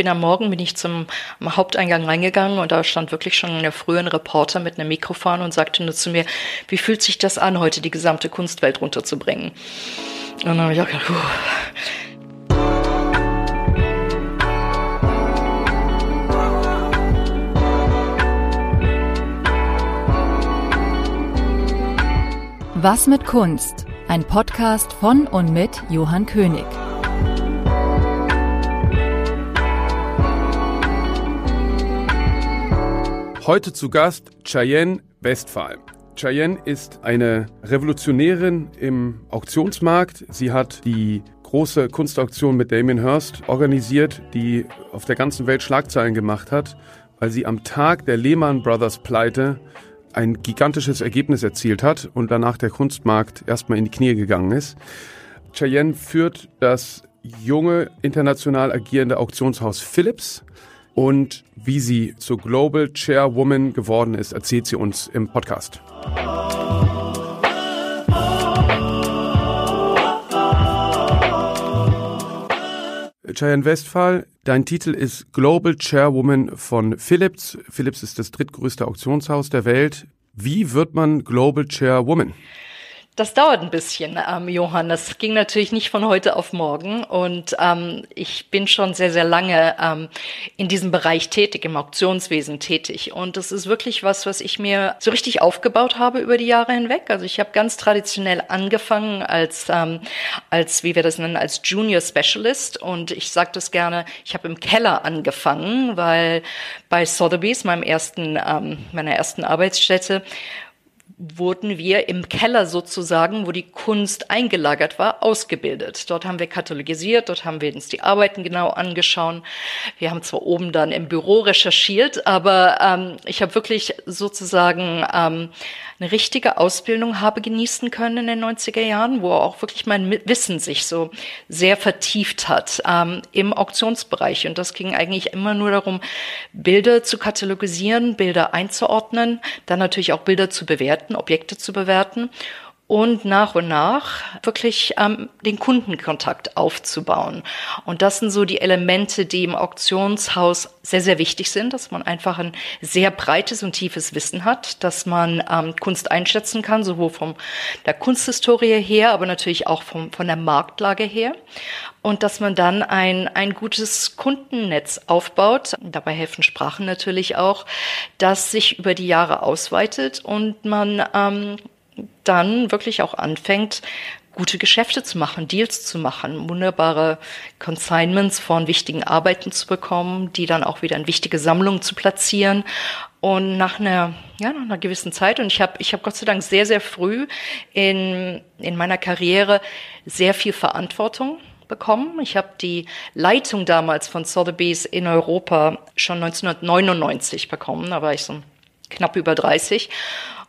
bin am Morgen, bin ich zum Haupteingang reingegangen und da stand wirklich schon ein frühen Reporter mit einem Mikrofon und sagte nur zu mir, wie fühlt sich das an, heute die gesamte Kunstwelt runterzubringen? Und dann habe ich auch gedacht. Was mit Kunst? Ein Podcast von und mit Johann König. Heute zu Gast Cheyenne Westphal. Cheyenne ist eine Revolutionärin im Auktionsmarkt. Sie hat die große Kunstauktion mit Damien Hirst organisiert, die auf der ganzen Welt Schlagzeilen gemacht hat, weil sie am Tag der Lehman Brothers Pleite ein gigantisches Ergebnis erzielt hat und danach der Kunstmarkt erstmal in die Knie gegangen ist. Cheyenne führt das junge, international agierende Auktionshaus Philips und wie sie zur Global Chairwoman geworden ist, erzählt sie uns im Podcast. Cheyenne Westphal, dein Titel ist Global Chairwoman von Philips. Philips ist das drittgrößte Auktionshaus der Welt. Wie wird man Global Chairwoman? Das dauert ein bisschen, ähm, Johann. Das ging natürlich nicht von heute auf morgen. Und ähm, ich bin schon sehr, sehr lange ähm, in diesem Bereich tätig, im Auktionswesen tätig. Und das ist wirklich was, was ich mir so richtig aufgebaut habe über die Jahre hinweg. Also ich habe ganz traditionell angefangen als, ähm, als, wie wir das nennen, als Junior Specialist. Und ich sage das gerne, ich habe im Keller angefangen, weil bei Sotheby's, meinem ersten, ähm, meiner ersten Arbeitsstätte, wurden wir im Keller sozusagen, wo die Kunst eingelagert war, ausgebildet. Dort haben wir katalogisiert, dort haben wir uns die Arbeiten genau angeschaut. Wir haben zwar oben dann im Büro recherchiert, aber ähm, ich habe wirklich sozusagen ähm, eine richtige Ausbildung habe genießen können in den 90er Jahren, wo auch wirklich mein Wissen sich so sehr vertieft hat ähm, im Auktionsbereich. Und das ging eigentlich immer nur darum, Bilder zu katalogisieren, Bilder einzuordnen, dann natürlich auch Bilder zu bewerten, Objekte zu bewerten und nach und nach wirklich ähm, den Kundenkontakt aufzubauen. Und das sind so die Elemente, die im Auktionshaus sehr, sehr wichtig sind, dass man einfach ein sehr breites und tiefes Wissen hat, dass man ähm, Kunst einschätzen kann, sowohl von der Kunsthistorie her, aber natürlich auch vom, von der Marktlage her. Und dass man dann ein, ein gutes Kundennetz aufbaut. Dabei helfen Sprachen natürlich auch, das sich über die Jahre ausweitet und man ähm, dann wirklich auch anfängt, gute Geschäfte zu machen, Deals zu machen, wunderbare Consignments von wichtigen Arbeiten zu bekommen, die dann auch wieder in wichtige Sammlungen zu platzieren. Und nach einer, ja, nach einer gewissen Zeit, und ich habe ich hab Gott sei Dank sehr, sehr früh in, in meiner Karriere sehr viel Verantwortung bekommen. Ich habe die Leitung damals von Sotheby's in Europa schon 1999 bekommen, da war ich so knapp über 30.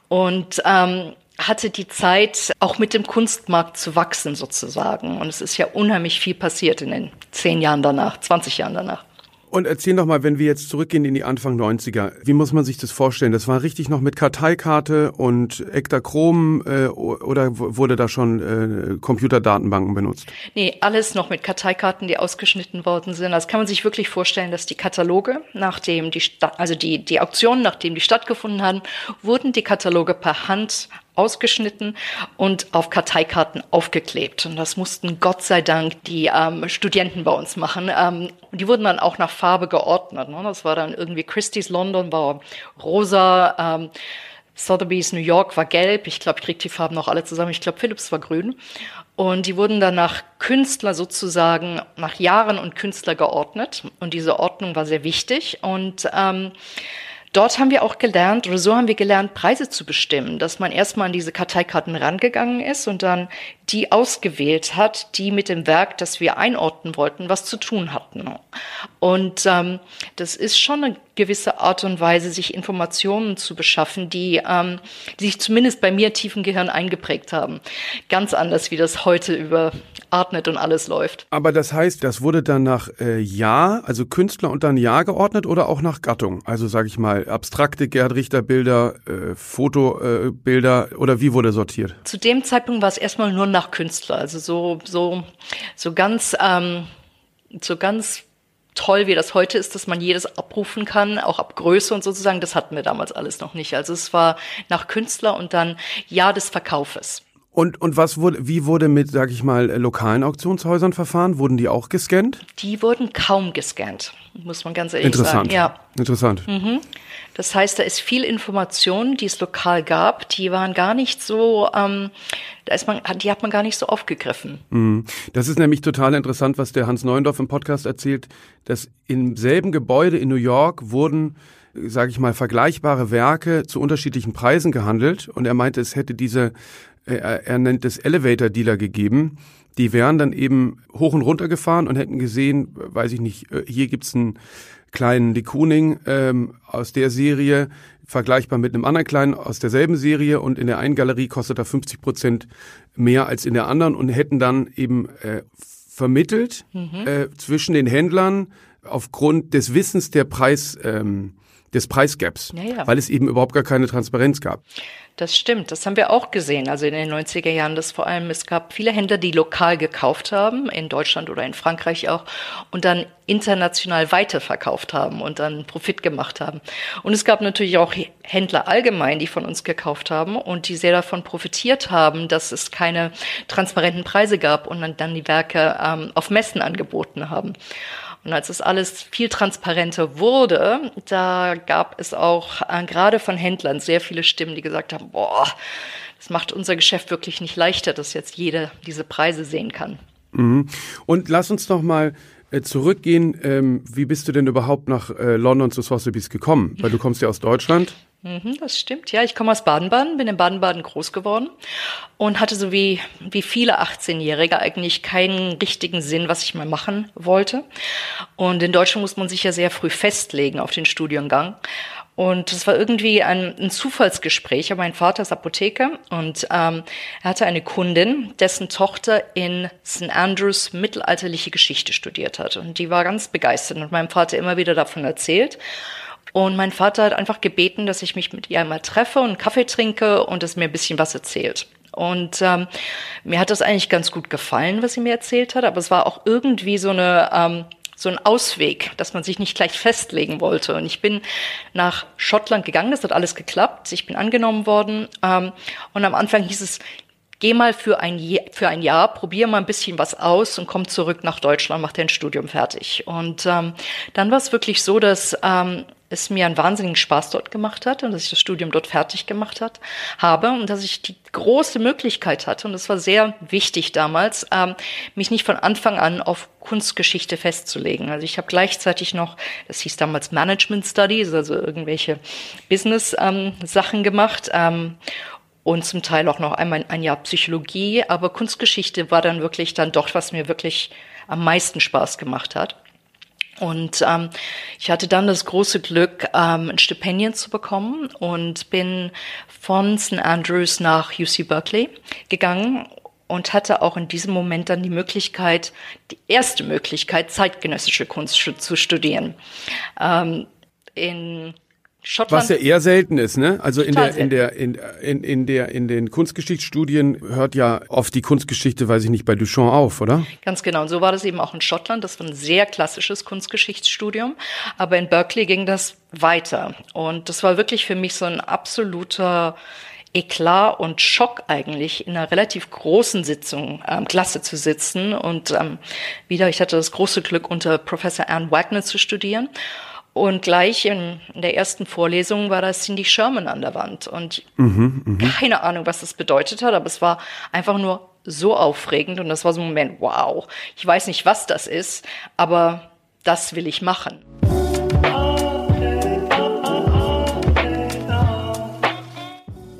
Und ähm, hatte die Zeit, auch mit dem Kunstmarkt zu wachsen sozusagen. Und es ist ja unheimlich viel passiert in den zehn Jahren danach, 20 Jahren danach. Und erzähl doch mal, wenn wir jetzt zurückgehen in die Anfang 90er, wie muss man sich das vorstellen? Das war richtig noch mit Karteikarte und Ektachrom äh, oder wurde da schon äh, Computerdatenbanken benutzt? Nee, alles noch mit Karteikarten, die ausgeschnitten worden sind. Das kann man sich wirklich vorstellen, dass die Kataloge, nachdem die Stadt, also die, die Auktionen, nachdem die stattgefunden haben, wurden die Kataloge per Hand ausgeschnitten und auf Karteikarten aufgeklebt. Und das mussten Gott sei Dank die ähm, Studenten bei uns machen. Ähm, die wurden dann auch nach Farbe geordnet. Ne? Das war dann irgendwie Christie's London war rosa, ähm, Sotheby's New York war gelb. Ich glaube, ich kriege die Farben noch alle zusammen. Ich glaube, Philips war grün. Und die wurden dann nach Künstler sozusagen, nach Jahren und Künstler geordnet. Und diese Ordnung war sehr wichtig. Und ähm, Dort haben wir auch gelernt, oder so haben wir gelernt, Preise zu bestimmen, dass man erstmal an diese Karteikarten rangegangen ist und dann die ausgewählt hat, die mit dem Werk, das wir einordnen wollten, was zu tun hatten. Und ähm, das ist schon eine gewisse Art und Weise, sich Informationen zu beschaffen, die, ähm, die sich zumindest bei mir tiefen Gehirn eingeprägt haben. Ganz anders, wie das heute über Artnet und alles läuft. Aber das heißt, das wurde dann nach äh, Jahr, also Künstler und dann Jahr geordnet oder auch nach Gattung? Also sage ich mal, abstrakte Gerhard Richter Bilder, äh, Fotobilder äh, oder wie wurde sortiert? Zu dem Zeitpunkt war es erstmal nur nach Künstler, also so so so ganz ähm, so ganz toll, wie das heute ist, dass man jedes abrufen kann, auch ab Größe und sozusagen. Das hatten wir damals alles noch nicht. Also es war nach Künstler und dann Jahr des Verkaufes. Und, und was wurde, wie wurde mit, sag ich mal, lokalen Auktionshäusern verfahren? Wurden die auch gescannt? Die wurden kaum gescannt, muss man ganz ehrlich Interessant. sagen. Ja. Interessant. Mhm. Das heißt, da ist viel Information, die es lokal gab, die waren gar nicht so, ähm, da ist man, die hat man gar nicht so aufgegriffen. Mhm. Das ist nämlich total interessant, was der Hans Neuendorf im Podcast erzählt, dass im selben Gebäude in New York wurden sage ich mal, vergleichbare Werke zu unterschiedlichen Preisen gehandelt. Und er meinte, es hätte diese äh, er nennt es Elevator Dealer gegeben. Die wären dann eben hoch und runter gefahren und hätten gesehen, weiß ich nicht, äh, hier gibt's einen kleinen Likuning ähm, aus der Serie, vergleichbar mit einem anderen kleinen aus derselben Serie und in der einen Galerie kostet er 50 Prozent mehr als in der anderen und hätten dann eben äh, vermittelt mhm. äh, zwischen den Händlern aufgrund des Wissens der Preis ähm, des Preisgaps, ja, ja. weil es eben überhaupt gar keine Transparenz gab. Das stimmt, das haben wir auch gesehen, also in den 90er Jahren, dass vor allem es gab viele Händler, die lokal gekauft haben, in Deutschland oder in Frankreich auch, und dann international weiterverkauft haben und dann Profit gemacht haben. Und es gab natürlich auch Händler allgemein, die von uns gekauft haben und die sehr davon profitiert haben, dass es keine transparenten Preise gab und dann die Werke ähm, auf Messen angeboten haben. Und als es alles viel transparenter wurde, da gab es auch äh, gerade von Händlern sehr viele Stimmen, die gesagt haben, boah, das macht unser Geschäft wirklich nicht leichter, dass jetzt jeder diese Preise sehen kann. Mhm. Und lass uns noch mal äh, zurückgehen. Ähm, wie bist du denn überhaupt nach äh, London zu Sotheby's gekommen? Weil du kommst ja aus Deutschland. Mhm, das stimmt, ja. Ich komme aus Baden-Baden, bin in Baden-Baden groß geworden und hatte so wie, wie viele 18-Jährige eigentlich keinen richtigen Sinn, was ich mal machen wollte. Und in Deutschland muss man sich ja sehr früh festlegen auf den Studiengang. Und es war irgendwie ein, ein Zufallsgespräch. Mein Vater ist Apotheker und ähm, er hatte eine Kundin, dessen Tochter in St. Andrews mittelalterliche Geschichte studiert hat. Und die war ganz begeistert und meinem Vater immer wieder davon erzählt. Und mein Vater hat einfach gebeten, dass ich mich mit ihr einmal treffe und Kaffee trinke und es mir ein bisschen was erzählt. Und ähm, mir hat das eigentlich ganz gut gefallen, was sie mir erzählt hat, aber es war auch irgendwie so eine ähm, so ein Ausweg, dass man sich nicht gleich festlegen wollte. Und ich bin nach Schottland gegangen, das hat alles geklappt. Ich bin angenommen worden. Ähm, und am Anfang hieß es, geh mal für ein, für ein Jahr, probier mal ein bisschen was aus und komm zurück nach Deutschland, mach dein Studium fertig. Und ähm, dann war es wirklich so, dass ähm, es mir einen wahnsinnigen Spaß dort gemacht hat und dass ich das Studium dort fertig gemacht hat, habe und dass ich die große Möglichkeit hatte, und das war sehr wichtig damals, ähm, mich nicht von Anfang an auf Kunstgeschichte festzulegen. Also ich habe gleichzeitig noch, das hieß damals Management Studies, also irgendwelche Business-Sachen ähm, gemacht. Ähm, und zum Teil auch noch einmal ein Jahr Psychologie, aber Kunstgeschichte war dann wirklich dann doch, was mir wirklich am meisten Spaß gemacht hat. Und ähm, ich hatte dann das große Glück, ähm, ein Stipendium zu bekommen und bin von St. Andrews nach UC Berkeley gegangen und hatte auch in diesem Moment dann die Möglichkeit, die erste Möglichkeit, zeitgenössische Kunst zu studieren. Ähm, in Schottland. Was ja eher selten ist, ne? Also in der, in der, in, in, in der, in den Kunstgeschichtsstudien hört ja oft die Kunstgeschichte, weiß ich nicht, bei Duchamp auf, oder? Ganz genau. Und so war das eben auch in Schottland. Das war ein sehr klassisches Kunstgeschichtsstudium. Aber in Berkeley ging das weiter. Und das war wirklich für mich so ein absoluter Eklat und Schock eigentlich in einer relativ großen Sitzung ähm, Klasse zu sitzen und ähm, wieder ich hatte das große Glück unter Professor Anne Wagner zu studieren und gleich in, der ersten Vorlesung war da Cindy Sherman an der Wand. Und mhm, mh. keine Ahnung, was das bedeutet hat, aber es war einfach nur so aufregend. Und das war so ein Moment, wow, ich weiß nicht, was das ist, aber das will ich machen.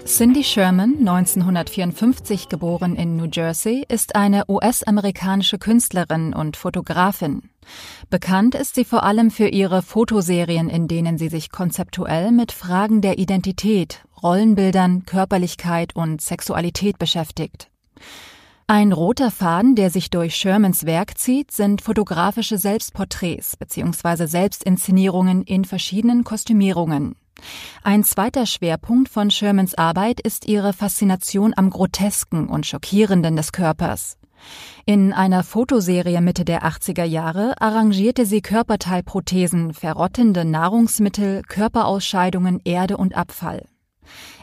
Cindy Sherman, 1954 geboren in New Jersey, ist eine US-amerikanische Künstlerin und Fotografin. Bekannt ist sie vor allem für ihre Fotoserien, in denen sie sich konzeptuell mit Fragen der Identität, Rollenbildern, Körperlichkeit und Sexualität beschäftigt. Ein roter Faden, der sich durch Shermans Werk zieht, sind fotografische Selbstporträts bzw. Selbstinszenierungen in verschiedenen Kostümierungen. Ein zweiter Schwerpunkt von Shermans Arbeit ist ihre Faszination am Grotesken und Schockierenden des Körpers. In einer Fotoserie Mitte der 80er Jahre arrangierte sie Körperteilprothesen, verrottende Nahrungsmittel, Körperausscheidungen, Erde und Abfall.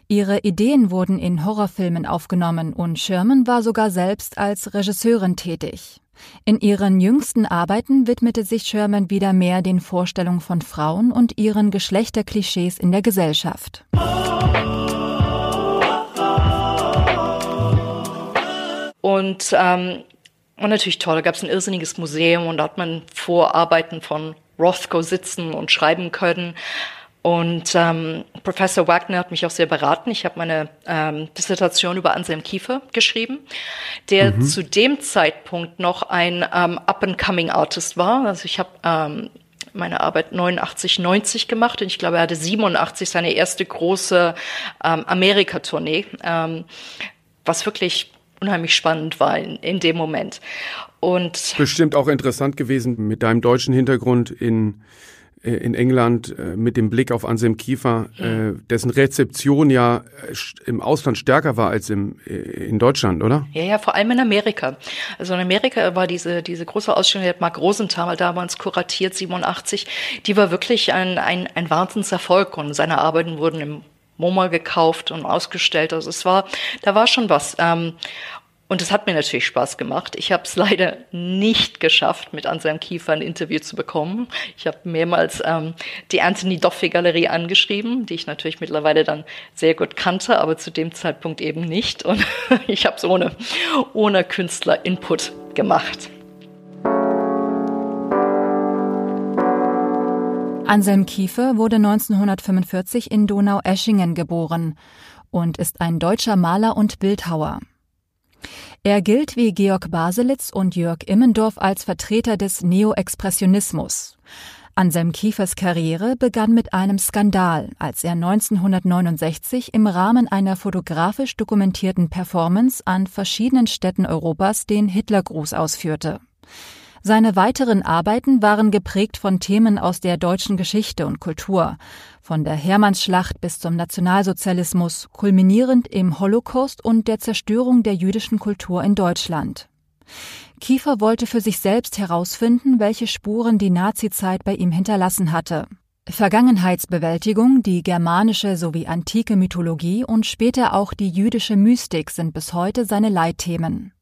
Ihre Ideen wurden in Horrorfilmen aufgenommen und Sherman war sogar selbst als Regisseurin tätig. In ihren jüngsten Arbeiten widmete sich Sherman wieder mehr den Vorstellungen von Frauen und ihren Geschlechterklischees in der Gesellschaft. Und ähm, und natürlich toll, da gab es ein irrsinniges Museum und da hat man Vorarbeiten von Rothko sitzen und schreiben können. Und ähm, Professor Wagner hat mich auch sehr beraten. Ich habe meine ähm, Dissertation über Anselm Kiefer geschrieben, der mhm. zu dem Zeitpunkt noch ein ähm, Up-and-Coming Artist war. Also ich habe ähm, meine Arbeit 89, 90 gemacht und ich glaube, er hatte 87 seine erste große ähm, Amerika-Tournee, ähm, was wirklich unheimlich spannend war in, in dem Moment. Und bestimmt auch interessant gewesen mit deinem deutschen Hintergrund in äh, in England äh, mit dem Blick auf Anselm Kiefer, äh, dessen Rezeption ja im Ausland stärker war als im, in Deutschland, oder? Ja, ja, vor allem in Amerika. Also in Amerika war diese, diese große Ausstellung, die hat Mark Rosenthal damals kuratiert, 87, die war wirklich ein, ein, ein Wahnsinnserfolg und seine Arbeiten wurden im MoMA gekauft und ausgestellt. Also es war, da war schon was. Ähm, und es hat mir natürlich Spaß gemacht. Ich habe es leider nicht geschafft, mit Anselm Kiefer ein Interview zu bekommen. Ich habe mehrmals ähm, die Anthony Doffey Galerie angeschrieben, die ich natürlich mittlerweile dann sehr gut kannte, aber zu dem Zeitpunkt eben nicht. Und ich habe es ohne, ohne Künstler-Input gemacht. Anselm Kiefer wurde 1945 in Donau-Eschingen geboren und ist ein deutscher Maler und Bildhauer. Er gilt wie Georg Baselitz und Jörg Immendorf als Vertreter des Neoexpressionismus. Anselm Kiefers Karriere begann mit einem Skandal, als er 1969 im Rahmen einer fotografisch dokumentierten Performance an verschiedenen Städten Europas den Hitlergruß ausführte. Seine weiteren Arbeiten waren geprägt von Themen aus der deutschen Geschichte und Kultur, von der Hermannsschlacht bis zum Nationalsozialismus, kulminierend im Holocaust und der Zerstörung der jüdischen Kultur in Deutschland. Kiefer wollte für sich selbst herausfinden, welche Spuren die Nazizeit bei ihm hinterlassen hatte. Vergangenheitsbewältigung, die germanische sowie antike Mythologie und später auch die jüdische Mystik sind bis heute seine Leitthemen.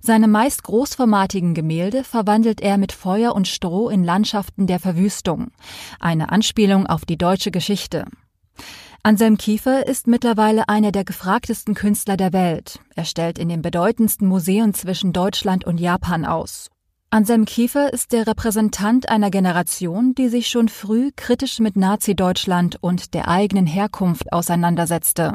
Seine meist großformatigen Gemälde verwandelt er mit Feuer und Stroh in Landschaften der Verwüstung, eine Anspielung auf die deutsche Geschichte. Anselm Kiefer ist mittlerweile einer der gefragtesten Künstler der Welt. Er stellt in den bedeutendsten Museen zwischen Deutschland und Japan aus. Anselm Kiefer ist der Repräsentant einer Generation, die sich schon früh kritisch mit Nazi-Deutschland und der eigenen Herkunft auseinandersetzte.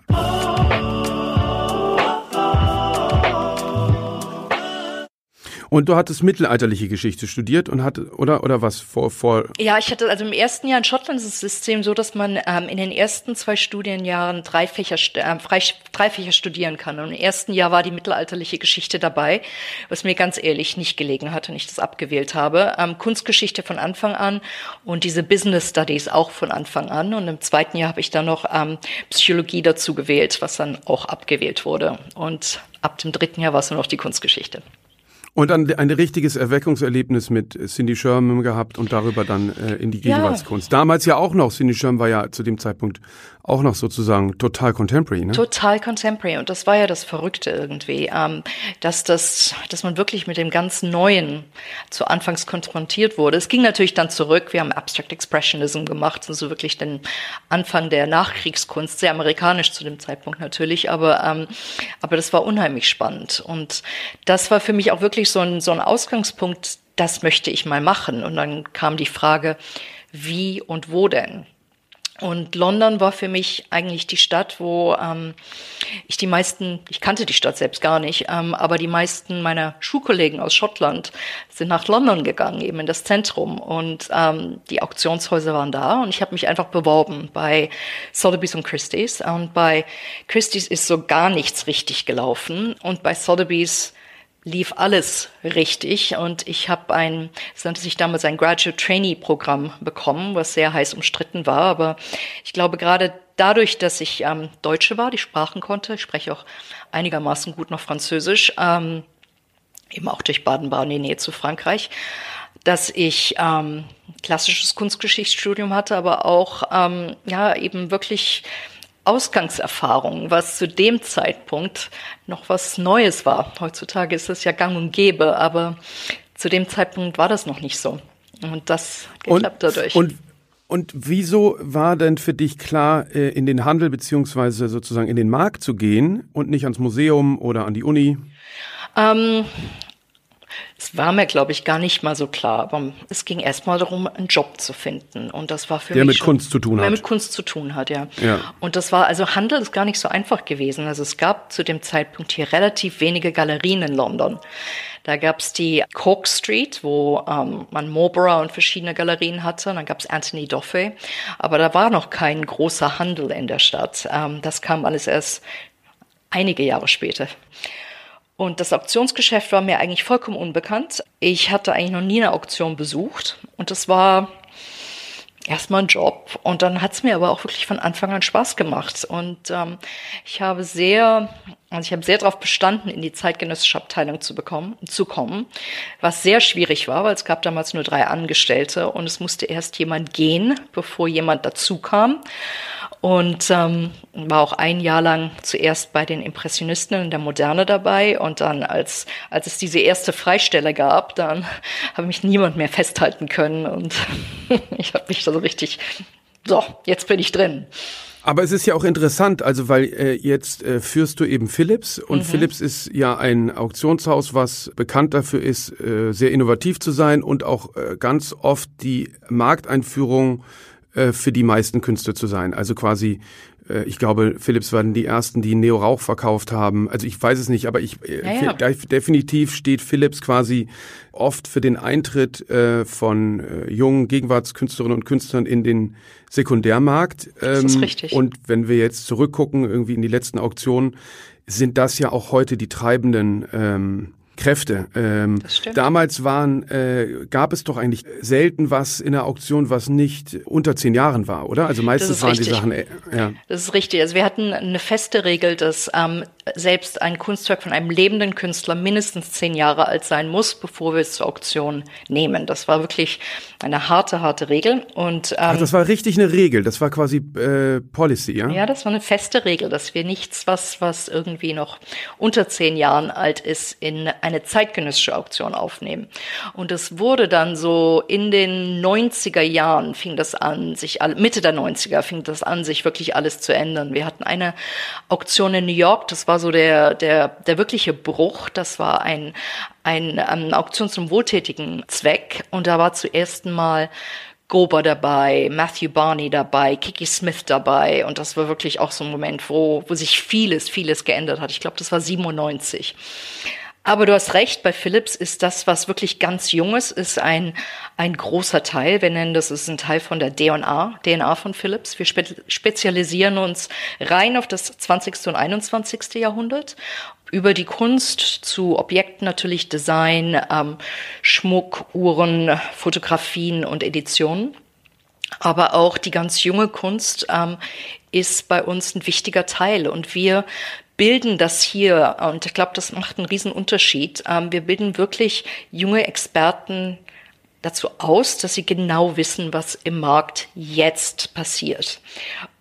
Und du hattest mittelalterliche Geschichte studiert und hatte, oder, oder was vor, vor? Ja, ich hatte, also im ersten Jahr in Schottland das System so, dass man ähm, in den ersten zwei Studienjahren drei Fächer, äh, frei, drei Fächer studieren kann. Und im ersten Jahr war die mittelalterliche Geschichte dabei, was mir ganz ehrlich nicht gelegen hat und ich das abgewählt habe. Ähm, Kunstgeschichte von Anfang an und diese Business Studies auch von Anfang an. Und im zweiten Jahr habe ich dann noch ähm, Psychologie dazu gewählt, was dann auch abgewählt wurde. Und ab dem dritten Jahr war es nur noch die Kunstgeschichte. Und dann ein richtiges Erweckungserlebnis mit Cindy Sherman gehabt und darüber dann äh, in die Gegenwartskunst. Ja. Damals ja auch noch, Cindy Sherman war ja zu dem Zeitpunkt auch noch sozusagen total contemporary, ne? Total contemporary. Und das war ja das Verrückte irgendwie, ähm, dass das, dass man wirklich mit dem ganz Neuen zu Anfangs konfrontiert wurde. Es ging natürlich dann zurück. Wir haben Abstract Expressionism gemacht, also wirklich den Anfang der Nachkriegskunst, sehr amerikanisch zu dem Zeitpunkt natürlich, aber, ähm, aber das war unheimlich spannend. Und das war für mich auch wirklich so ein, so ein Ausgangspunkt, das möchte ich mal machen. Und dann kam die Frage, wie und wo denn? Und London war für mich eigentlich die Stadt, wo ähm, ich die meisten, ich kannte die Stadt selbst gar nicht, ähm, aber die meisten meiner Schulkollegen aus Schottland sind nach London gegangen, eben in das Zentrum. Und ähm, die Auktionshäuser waren da und ich habe mich einfach beworben bei Sotheby's und Christie's. Und bei Christie's ist so gar nichts richtig gelaufen. Und bei Sotheby's lief alles richtig und ich habe ein, es nannte sich damals ein Graduate Trainee Programm bekommen, was sehr heiß umstritten war, aber ich glaube gerade dadurch, dass ich ähm, Deutsche war, die Sprachen konnte, ich spreche auch einigermaßen gut noch Französisch, ähm, eben auch durch Baden-Baden die Nähe zu Frankreich, dass ich ähm, klassisches Kunstgeschichtsstudium hatte, aber auch ähm, ja eben wirklich Ausgangserfahrung, was zu dem Zeitpunkt noch was Neues war. Heutzutage ist es ja gang und gäbe, aber zu dem Zeitpunkt war das noch nicht so. Und das geklappt dadurch. Und und wieso war denn für dich klar, äh, in den Handel beziehungsweise sozusagen in den Markt zu gehen und nicht ans Museum oder an die Uni? Ähm, es war mir, glaube ich, gar nicht mal so klar, aber es ging erstmal darum, einen Job zu finden. Und das war für der mich. Der mit Kunst zu tun hat. Der mit Kunst zu tun hat, ja. ja. Und das war, also Handel ist gar nicht so einfach gewesen. Also es gab zu dem Zeitpunkt hier relativ wenige Galerien in London. Da gab es die Cork Street, wo ähm, man Marlborough und verschiedene Galerien hatte. Und dann gab es Anthony Doffey. Aber da war noch kein großer Handel in der Stadt. Ähm, das kam alles erst einige Jahre später. Und das Auktionsgeschäft war mir eigentlich vollkommen unbekannt. Ich hatte eigentlich noch nie eine Auktion besucht. Und das war erstmal ein Job. Und dann hat es mir aber auch wirklich von Anfang an Spaß gemacht. Und ähm, ich habe sehr, also ich habe sehr darauf bestanden, in die zeitgenössische Abteilung zu bekommen, zu kommen, was sehr schwierig war, weil es gab damals nur drei Angestellte und es musste erst jemand gehen, bevor jemand dazu kam und ähm, war auch ein Jahr lang zuerst bei den Impressionisten in der Moderne dabei und dann als als es diese erste Freistelle gab, dann habe mich niemand mehr festhalten können und ich habe mich da so richtig so jetzt bin ich drin. Aber es ist ja auch interessant, also weil äh, jetzt äh, führst du eben Philips und mhm. Philips ist ja ein Auktionshaus, was bekannt dafür ist, äh, sehr innovativ zu sein und auch äh, ganz oft die Markteinführung äh, für die meisten Künstler zu sein. Also quasi, ich glaube, Philips waren die ersten, die Neo Rauch verkauft haben. Also ich weiß es nicht, aber ich äh, ja, ja. definitiv steht Philips quasi oft für den Eintritt äh, von äh, jungen Gegenwartskünstlerinnen und Künstlern in den Sekundärmarkt. das ist ähm, richtig. Und wenn wir jetzt zurückgucken, irgendwie in die letzten Auktionen, sind das ja auch heute die treibenden ähm, Kräfte. Ähm, damals waren, äh, gab es doch eigentlich selten was in der Auktion, was nicht unter zehn Jahren war, oder? Also meistens waren richtig. die Sachen. Äh, ja. Das ist richtig. Also wir hatten eine feste Regel, dass ähm, selbst ein Kunstwerk von einem lebenden Künstler mindestens zehn Jahre alt sein muss, bevor wir es zur Auktion nehmen. Das war wirklich eine harte, harte Regel. Und ähm, Ach, das war richtig eine Regel. Das war quasi äh, Policy, ja? Ja, das war eine feste Regel, dass wir nichts, was was irgendwie noch unter zehn Jahren alt ist, in eine zeitgenössische Auktion aufnehmen. Und es wurde dann so in den 90er Jahren fing das an, sich alle, Mitte der 90er fing das an, sich wirklich alles zu ändern. Wir hatten eine Auktion in New York, das war so der, der, der wirkliche Bruch. Das war ein, ein ähm, Auktion zum wohltätigen Zweck. Und da war zuerst mal Gober dabei, Matthew Barney dabei, Kiki Smith dabei und das war wirklich auch so ein Moment, wo, wo sich vieles, vieles geändert hat. Ich glaube, das war 97. Aber du hast recht, bei Philips ist das, was wirklich ganz Junges ist, ein, ein großer Teil. Wir nennen das, ist ein Teil von der DNA, DNA von Philips. Wir spe spezialisieren uns rein auf das 20. und 21. Jahrhundert. Über die Kunst zu Objekten natürlich Design, ähm, Schmuck, Uhren, Fotografien und Editionen. Aber auch die ganz junge Kunst ähm, ist bei uns ein wichtiger Teil. Und wir bilden das hier, und ich glaube, das macht einen riesen Unterschied. Ähm, wir bilden wirklich junge Experten dazu aus, dass sie genau wissen, was im Markt jetzt passiert.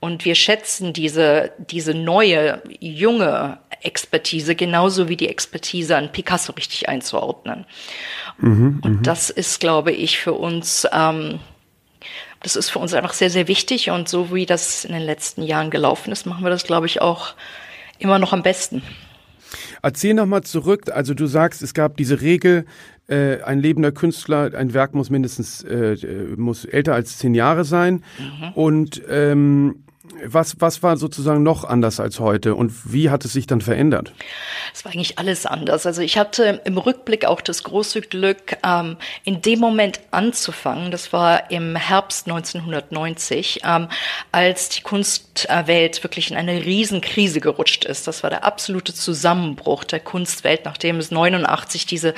Und wir schätzen diese, diese neue, junge Expertise genauso wie die Expertise an Picasso richtig einzuordnen. Mhm, und mhm. das ist, glaube ich, für uns, ähm, das ist für uns einfach sehr, sehr wichtig. Und so wie das in den letzten Jahren gelaufen ist, machen wir das, glaube ich, auch immer noch am besten. Erzähl nochmal zurück. Also du sagst, es gab diese Regel, äh, ein lebender Künstler, ein Werk muss mindestens äh, muss älter als zehn Jahre sein. Mhm. Und ähm, was, was war sozusagen noch anders als heute und wie hat es sich dann verändert? Es war eigentlich alles anders. Also ich hatte im Rückblick auch das große Glück, ähm, in dem Moment anzufangen. Das war im Herbst 1990, ähm, als die Kunstwelt wirklich in eine Riesenkrise gerutscht ist. Das war der absolute Zusammenbruch der Kunstwelt, nachdem es 89 diese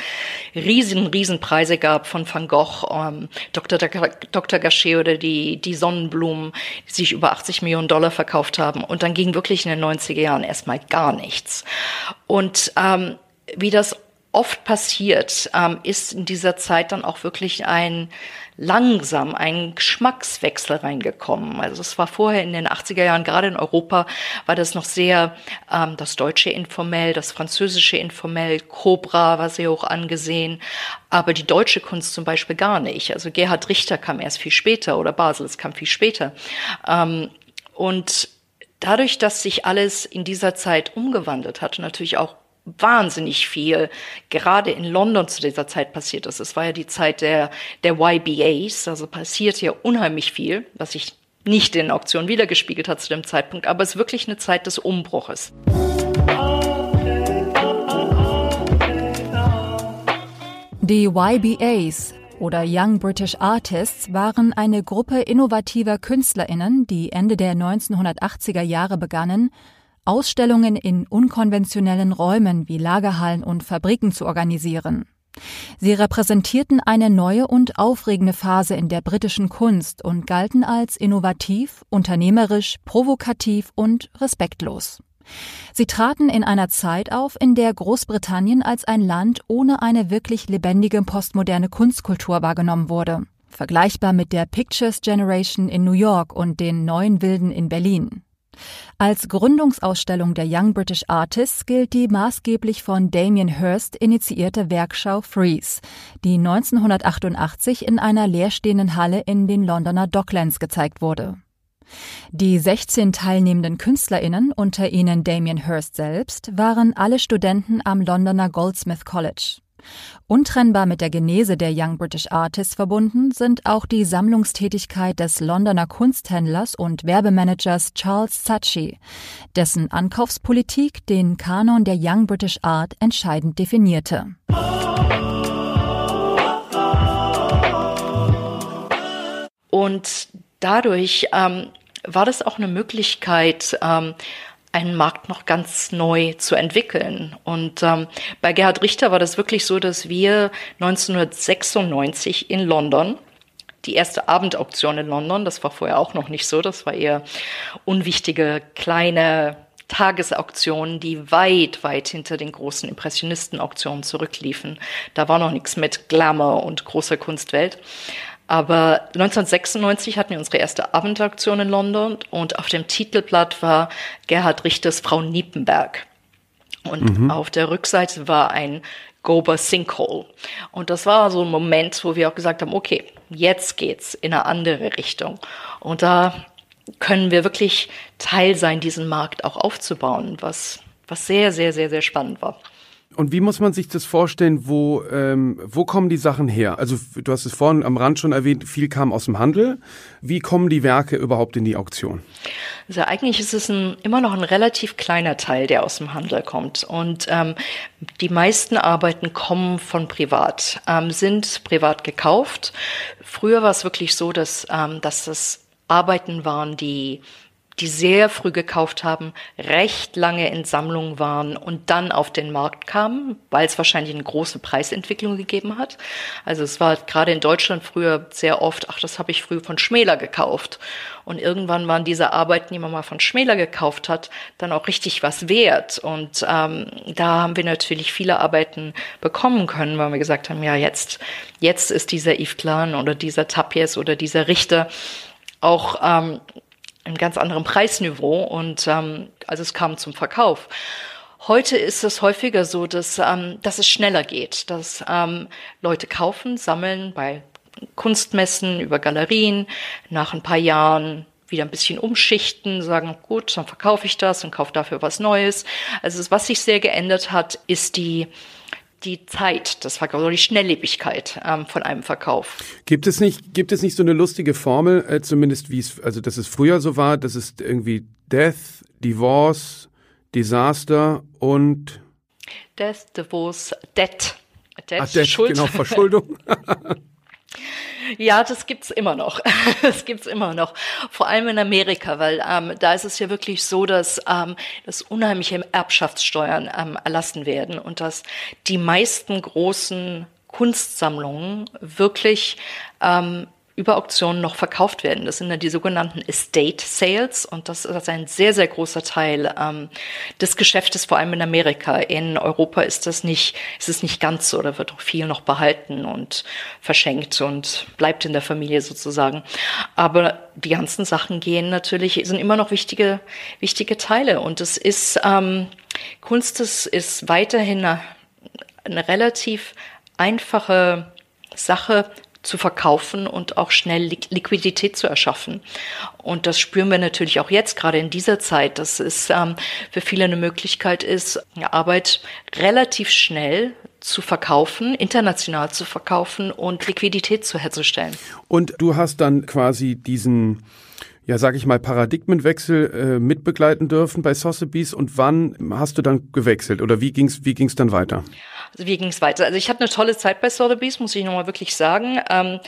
riesigen Riesenpreise gab von Van Gogh, ähm, Dr. Dr. Gachet oder die, die Sonnenblumen, die sich über 80 Millionen Dollar verkauft haben. Und dann ging wirklich in den 90er Jahren erstmal gar nichts. Und ähm, wie das oft passiert, ähm, ist in dieser Zeit dann auch wirklich ein langsam ein Geschmackswechsel reingekommen. Also es war vorher in den 80er Jahren, gerade in Europa, war das noch sehr ähm, das deutsche informell, das französische informell, Cobra war sehr hoch angesehen, aber die deutsche Kunst zum Beispiel gar nicht. Also Gerhard Richter kam erst viel später oder Basel, kam viel später. Ähm, und dadurch, dass sich alles in dieser Zeit umgewandelt hat natürlich auch wahnsinnig viel gerade in London zu dieser Zeit passiert ist. Es war ja die Zeit der, der YBAs, also passiert hier unheimlich viel, was sich nicht in Auktionen wiedergespiegelt hat zu dem Zeitpunkt, aber es ist wirklich eine Zeit des Umbruches. Die YBAs oder Young British Artists waren eine Gruppe innovativer Künstlerinnen, die Ende der 1980er Jahre begannen, Ausstellungen in unkonventionellen Räumen wie Lagerhallen und Fabriken zu organisieren. Sie repräsentierten eine neue und aufregende Phase in der britischen Kunst und galten als innovativ, unternehmerisch, provokativ und respektlos. Sie traten in einer Zeit auf, in der Großbritannien als ein Land ohne eine wirklich lebendige postmoderne Kunstkultur wahrgenommen wurde, vergleichbar mit der Pictures Generation in New York und den neuen Wilden in Berlin. Als Gründungsausstellung der Young British Artists gilt die maßgeblich von Damien Hirst initiierte Werkschau Freeze, die 1988 in einer leerstehenden Halle in den Londoner Docklands gezeigt wurde. Die 16 teilnehmenden KünstlerInnen, unter ihnen Damien Hirst selbst, waren alle Studenten am Londoner Goldsmith College. Untrennbar mit der Genese der Young British Artists verbunden sind auch die Sammlungstätigkeit des Londoner Kunsthändlers und Werbemanagers Charles Saatchi, dessen Ankaufspolitik den Kanon der Young British Art entscheidend definierte. Und dadurch ähm, war das auch eine Möglichkeit, ähm, einen Markt noch ganz neu zu entwickeln. Und ähm, bei Gerhard Richter war das wirklich so, dass wir 1996 in London die erste Abendauktion in London, das war vorher auch noch nicht so, das war eher unwichtige kleine Tagesauktionen, die weit, weit hinter den großen Impressionistenauktionen zurückliefen. Da war noch nichts mit Glamour und großer Kunstwelt. Aber 1996 hatten wir unsere erste Abendaktion in London und auf dem Titelblatt war Gerhard Richters Frau Niepenberg. Und mhm. auf der Rückseite war ein Gober Sinkhole. Und das war so ein Moment, wo wir auch gesagt haben, okay, jetzt geht's in eine andere Richtung. Und da können wir wirklich Teil sein, diesen Markt auch aufzubauen, was, was sehr, sehr, sehr, sehr spannend war. Und wie muss man sich das vorstellen, wo, ähm, wo kommen die Sachen her? Also du hast es vorhin am Rand schon erwähnt, viel kam aus dem Handel. Wie kommen die Werke überhaupt in die Auktion? Also eigentlich ist es ein, immer noch ein relativ kleiner Teil, der aus dem Handel kommt. Und ähm, die meisten Arbeiten kommen von privat, ähm, sind privat gekauft. Früher war es wirklich so, dass, ähm, dass das Arbeiten waren, die die sehr früh gekauft haben, recht lange in Sammlungen waren und dann auf den Markt kamen, weil es wahrscheinlich eine große Preisentwicklung gegeben hat. Also es war gerade in Deutschland früher sehr oft, ach, das habe ich früher von Schmäler gekauft. Und irgendwann waren diese Arbeiten, die man mal von Schmäler gekauft hat, dann auch richtig was wert. Und ähm, da haben wir natürlich viele Arbeiten bekommen können, weil wir gesagt haben, ja, jetzt, jetzt ist dieser Yves Klein oder dieser Tapies oder dieser Richter auch ähm, einem ganz anderen Preisniveau und ähm, also es kam zum Verkauf. Heute ist es häufiger so, dass, ähm, dass es schneller geht, dass ähm, Leute kaufen, sammeln bei Kunstmessen, über Galerien, nach ein paar Jahren wieder ein bisschen umschichten, sagen, gut, dann verkaufe ich das und kaufe dafür was Neues. Also was sich sehr geändert hat, ist die die Zeit des Verkaufs oder die Schnelllebigkeit ähm, von einem Verkauf. Gibt es nicht, gibt es nicht so eine lustige Formel, äh, zumindest wie es, also dass es früher so war, dass es irgendwie Death, Divorce, Disaster und Death, Divorce, Debt. Debt, Ach, Debt Schuld. genau, Verschuldung. Ja, das gibt's immer noch. das gibt's immer noch. Vor allem in Amerika, weil ähm, da ist es ja wirklich so, dass, ähm, dass unheimliche Erbschaftssteuern ähm, erlassen werden und dass die meisten großen Kunstsammlungen wirklich ähm, über Auktionen noch verkauft werden. Das sind dann die sogenannten Estate Sales und das ist ein sehr, sehr großer Teil ähm, des Geschäftes, vor allem in Amerika. In Europa ist das nicht, ist es nicht ganz so, da wird auch viel noch behalten und verschenkt und bleibt in der Familie sozusagen. Aber die ganzen Sachen gehen natürlich, sind immer noch wichtige, wichtige Teile und es ist, ähm, Kunst ist, ist weiterhin eine, eine relativ einfache Sache zu verkaufen und auch schnell Liquidität zu erschaffen. Und das spüren wir natürlich auch jetzt, gerade in dieser Zeit, dass es ähm, für viele eine Möglichkeit ist, Arbeit relativ schnell zu verkaufen, international zu verkaufen und Liquidität zu herzustellen. Und du hast dann quasi diesen ja, sag ich mal, Paradigmenwechsel äh, mitbegleiten dürfen bei Sotheby's und wann hast du dann gewechselt oder wie ging's wie ging's dann weiter? Also wie ging's weiter? Also ich hatte eine tolle Zeit bei Sotheby's, muss ich nochmal wirklich sagen. Ähm,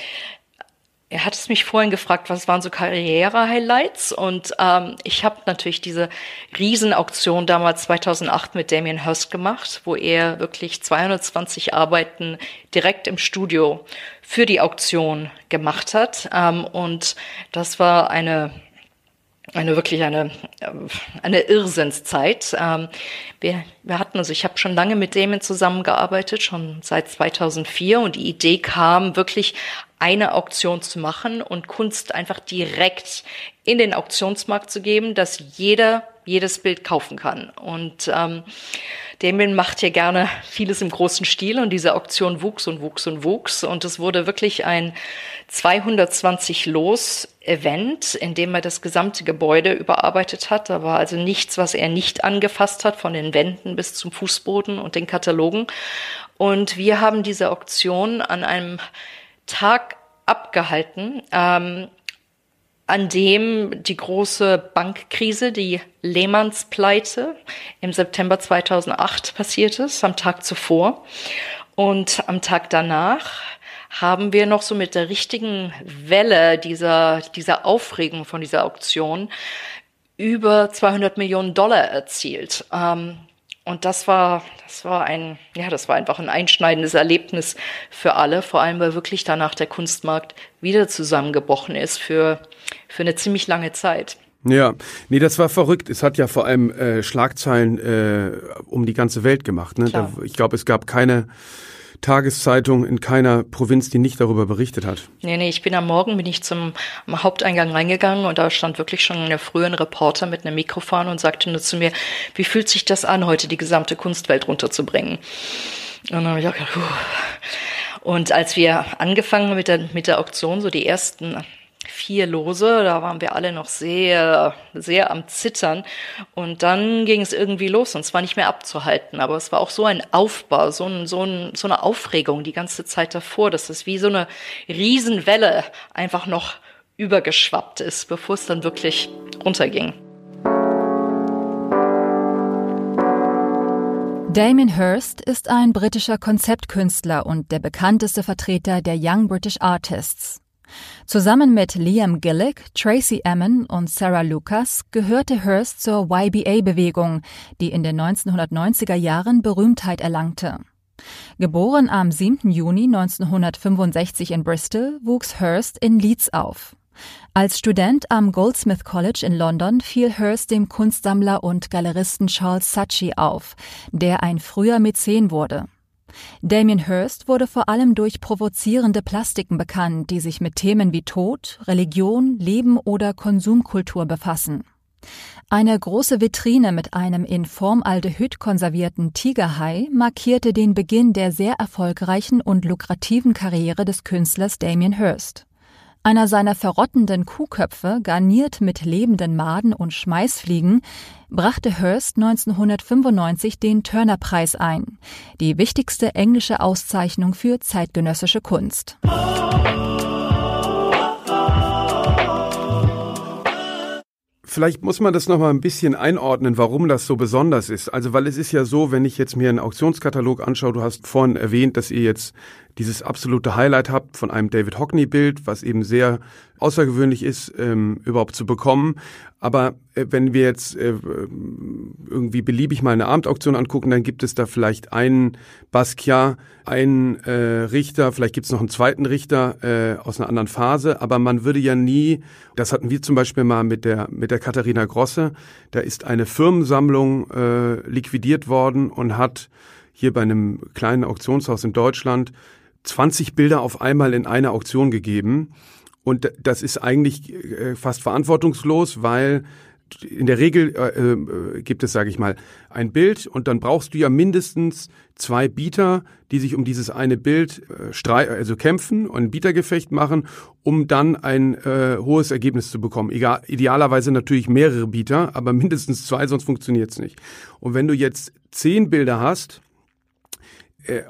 er hat es mich vorhin gefragt, was waren so Karriere-Highlights? Und ähm, ich habe natürlich diese Riesenauktion damals 2008 mit Damien Hirst gemacht, wo er wirklich 220 Arbeiten direkt im Studio für die Auktion gemacht hat. Ähm, und das war eine eine wirklich eine eine Irrsinnszeit. Ähm, wir, wir hatten also ich habe schon lange mit Damon zusammengearbeitet, schon seit 2004 und die Idee kam wirklich eine Auktion zu machen und Kunst einfach direkt in den Auktionsmarkt zu geben, dass jeder jedes Bild kaufen kann. Und ähm, Damien macht hier gerne vieles im großen Stil und diese Auktion wuchs und wuchs und wuchs und es wurde wirklich ein 220 Los Event, in dem er das gesamte Gebäude überarbeitet hat. Da war also nichts, was er nicht angefasst hat, von den Wänden bis zum Fußboden und den Katalogen. Und wir haben diese Auktion an einem Tag abgehalten, ähm, an dem die große Bankkrise, die Lehmanns Pleite im September 2008 passiert ist, am Tag zuvor. Und am Tag danach haben wir noch so mit der richtigen Welle dieser, dieser Aufregung von dieser Auktion über 200 Millionen Dollar erzielt. Ähm, und das war, das war ein, ja, das war einfach ein einschneidendes Erlebnis für alle, vor allem weil wirklich danach der Kunstmarkt wieder zusammengebrochen ist für, für eine ziemlich lange Zeit. Ja, nee, das war verrückt. Es hat ja vor allem äh, Schlagzeilen äh, um die ganze Welt gemacht. Ne? Da, ich glaube, es gab keine Tageszeitung in keiner Provinz, die nicht darüber berichtet hat. Nee, nee, ich bin am Morgen, bin ich zum Haupteingang reingegangen und da stand wirklich schon ein früher Reporter mit einem Mikrofon und sagte nur zu mir, wie fühlt sich das an, heute die gesamte Kunstwelt runterzubringen? Und dann habe ich auch gedacht, puh. Und als wir angefangen mit der, mit der Auktion, so die ersten vier Lose, da waren wir alle noch sehr, sehr am Zittern. Und dann ging es irgendwie los und es war nicht mehr abzuhalten. Aber es war auch so ein Aufbau, so, ein, so, ein, so eine Aufregung die ganze Zeit davor, dass es wie so eine Riesenwelle einfach noch übergeschwappt ist, bevor es dann wirklich runterging. Damien Hirst ist ein britischer Konzeptkünstler und der bekannteste Vertreter der Young British Artists. Zusammen mit Liam Gillick, Tracy Emin und Sarah Lucas gehörte Hearst zur YBA-Bewegung, die in den 1990er Jahren Berühmtheit erlangte. Geboren am 7. Juni 1965 in Bristol, wuchs Hearst in Leeds auf. Als Student am Goldsmith College in London fiel Hearst dem Kunstsammler und Galeristen Charles Saatchi auf, der ein früher Mäzen wurde. Damien Hirst wurde vor allem durch provozierende Plastiken bekannt, die sich mit Themen wie Tod, Religion, Leben oder Konsumkultur befassen. Eine große Vitrine mit einem in Formaldehyd konservierten Tigerhai markierte den Beginn der sehr erfolgreichen und lukrativen Karriere des Künstlers Damien Hirst. Einer seiner verrottenden Kuhköpfe, garniert mit lebenden Maden und Schmeißfliegen, brachte Hearst 1995 den Turner-Preis ein, die wichtigste englische Auszeichnung für zeitgenössische Kunst. Vielleicht muss man das noch mal ein bisschen einordnen, warum das so besonders ist. Also, weil es ist ja so, wenn ich jetzt mir einen Auktionskatalog anschaue, du hast vorhin erwähnt, dass ihr jetzt dieses absolute Highlight habt von einem David Hockney-Bild, was eben sehr außergewöhnlich ist, ähm, überhaupt zu bekommen. Aber äh, wenn wir jetzt äh, irgendwie beliebig mal eine Abendauktion angucken, dann gibt es da vielleicht einen Basquiat, einen äh, Richter, vielleicht gibt es noch einen zweiten Richter äh, aus einer anderen Phase, aber man würde ja nie, das hatten wir zum Beispiel mal mit der, mit der Katharina Grosse, da ist eine Firmensammlung äh, liquidiert worden und hat hier bei einem kleinen Auktionshaus in Deutschland 20 Bilder auf einmal in eine Auktion gegeben. Und das ist eigentlich äh, fast verantwortungslos, weil in der Regel äh, äh, gibt es, sage ich mal, ein Bild und dann brauchst du ja mindestens zwei Bieter, die sich um dieses eine Bild äh, also kämpfen und ein Bietergefecht machen, um dann ein äh, hohes Ergebnis zu bekommen. Egal, idealerweise natürlich mehrere Bieter, aber mindestens zwei, sonst funktioniert's nicht. Und wenn du jetzt zehn Bilder hast,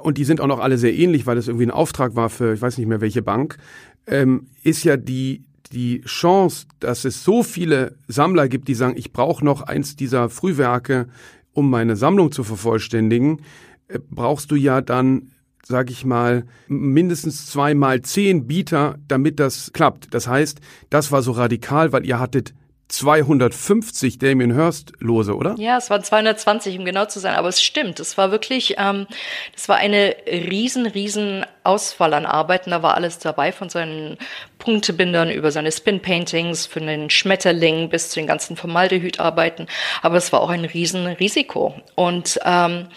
und die sind auch noch alle sehr ähnlich, weil das irgendwie ein Auftrag war für, ich weiß nicht mehr welche Bank, ähm, ist ja die, die Chance, dass es so viele Sammler gibt, die sagen, ich brauche noch eins dieser Frühwerke, um meine Sammlung zu vervollständigen, äh, brauchst du ja dann sag ich mal, mindestens zweimal zehn Bieter, damit das klappt. Das heißt, das war so radikal, weil ihr hattet 250 Damien Hirst Lose, oder? Ja, es waren 220, um genau zu sein. Aber es stimmt. Es war wirklich, ähm, das war eine riesen, riesen Auswahl an Arbeiten. Da war alles dabei, von seinen Punktebindern über seine Spin-Paintings, von den Schmetterlingen bis zu den ganzen Formaldehydarbeiten. Aber es war auch ein riesen Risiko. Und ähm,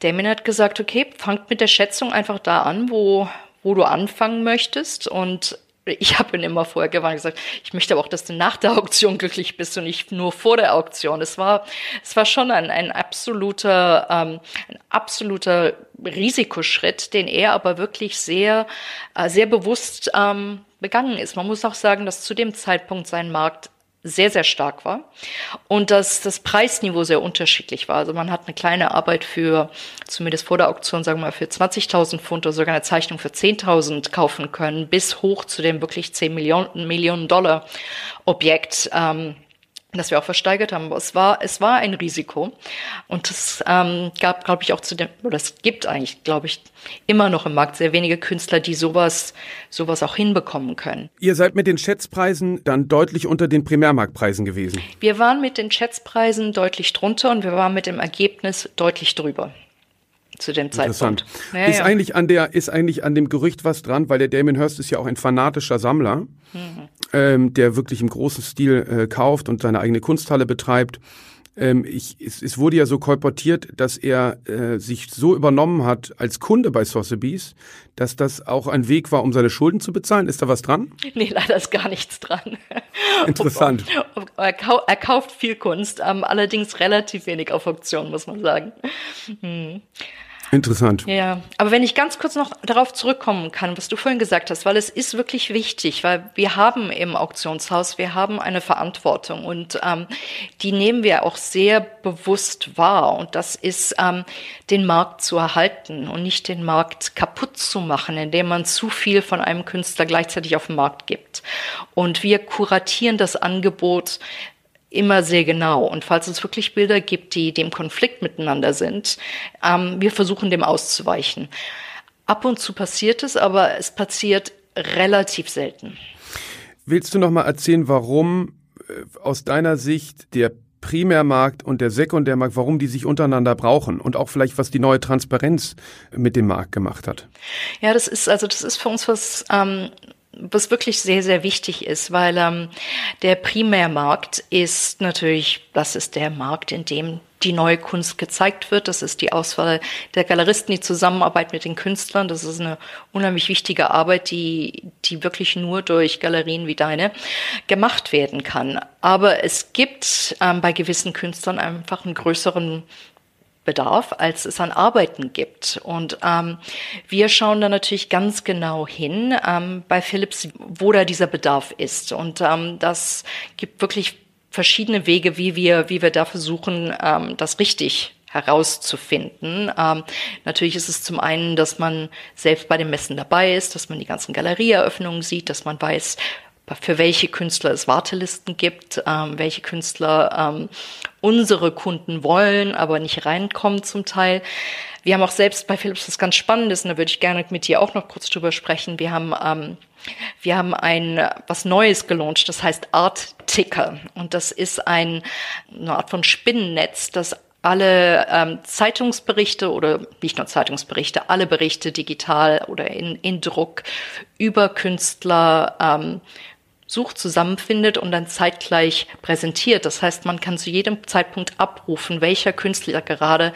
Damien hat gesagt, okay, fangt mit der Schätzung einfach da an, wo, wo du anfangen möchtest. Und ich habe ihn immer vorher gewarnt gesagt, ich möchte aber auch, dass du nach der Auktion glücklich bist und nicht nur vor der Auktion. Es war, es war schon ein, ein absoluter, ähm, ein absoluter Risikoschritt, den er aber wirklich sehr, äh, sehr bewusst ähm, begangen ist. Man muss auch sagen, dass zu dem Zeitpunkt sein Markt sehr, sehr stark war und dass das Preisniveau sehr unterschiedlich war. Also man hat eine kleine Arbeit für, zumindest vor der Auktion, sagen wir mal, für 20.000 Pfund oder sogar eine Zeichnung für 10.000 kaufen können, bis hoch zu dem wirklich 10 Millionen, Millionen Dollar Objekt. Ähm, das wir auch versteigert haben. Es war, es war ein Risiko. Und es ähm, gab, glaube ich, auch zu dem, oder es gibt eigentlich, glaube ich, immer noch im Markt sehr wenige Künstler, die sowas, sowas auch hinbekommen können. Ihr seid mit den Schätzpreisen dann deutlich unter den Primärmarktpreisen gewesen. Wir waren mit den Schätzpreisen deutlich drunter und wir waren mit dem Ergebnis deutlich drüber zu dem Zeitpunkt. Ja, ist ja. eigentlich an der, ist eigentlich an dem Gerücht was dran, weil der Damien Hirst ist ja auch ein fanatischer Sammler, mhm. Ähm, der wirklich im großen Stil äh, kauft und seine eigene Kunsthalle betreibt. Ähm, ich, es, es wurde ja so kolportiert, dass er äh, sich so übernommen hat als Kunde bei Sotheby's, dass das auch ein Weg war, um seine Schulden zu bezahlen. Ist da was dran? Nee, leider ist gar nichts dran. Interessant. er, kau er, kauft viel Kunst, ähm, allerdings relativ wenig auf Auktion, muss man sagen. Hm. Interessant. Ja, aber wenn ich ganz kurz noch darauf zurückkommen kann, was du vorhin gesagt hast, weil es ist wirklich wichtig, weil wir haben im Auktionshaus, wir haben eine Verantwortung und ähm, die nehmen wir auch sehr bewusst wahr und das ist, ähm, den Markt zu erhalten und nicht den Markt kaputt zu machen, indem man zu viel von einem Künstler gleichzeitig auf den Markt gibt. Und wir kuratieren das Angebot immer sehr genau. Und falls es wirklich Bilder gibt, die dem Konflikt miteinander sind, ähm, wir versuchen dem auszuweichen. Ab und zu passiert es, aber es passiert relativ selten. Willst du noch mal erzählen, warum äh, aus deiner Sicht der Primärmarkt und der Sekundärmarkt, warum die sich untereinander brauchen und auch vielleicht, was die neue Transparenz mit dem Markt gemacht hat? Ja, das ist also das ist für uns was ähm, was wirklich sehr, sehr wichtig ist, weil ähm, der Primärmarkt ist natürlich, das ist der Markt, in dem die neue Kunst gezeigt wird. Das ist die Auswahl der Galeristen, die Zusammenarbeit mit den Künstlern. Das ist eine unheimlich wichtige Arbeit, die, die wirklich nur durch Galerien wie deine gemacht werden kann. Aber es gibt ähm, bei gewissen Künstlern einfach einen größeren Bedarf, als es an Arbeiten gibt. Und ähm, wir schauen da natürlich ganz genau hin ähm, bei Philips, wo da dieser Bedarf ist. Und ähm, das gibt wirklich verschiedene Wege, wie wir, wie wir da versuchen, ähm, das richtig herauszufinden. Ähm, natürlich ist es zum einen, dass man selbst bei den Messen dabei ist, dass man die ganzen Galerieeröffnungen sieht, dass man weiß, für welche Künstler es Wartelisten gibt, ähm, welche Künstler ähm, unsere Kunden wollen, aber nicht reinkommen zum Teil. Wir haben auch selbst bei Philips was ganz Spannendes, und da würde ich gerne mit dir auch noch kurz drüber sprechen. Wir haben ähm, wir haben ein was Neues gelauncht, das heißt Art Ticker und das ist ein, eine Art von Spinnennetz, das alle ähm, Zeitungsberichte oder nicht nur Zeitungsberichte, alle Berichte digital oder in, in Druck über Künstler ähm, sucht, zusammenfindet und dann zeitgleich präsentiert. Das heißt, man kann zu jedem Zeitpunkt abrufen, welcher Künstler gerade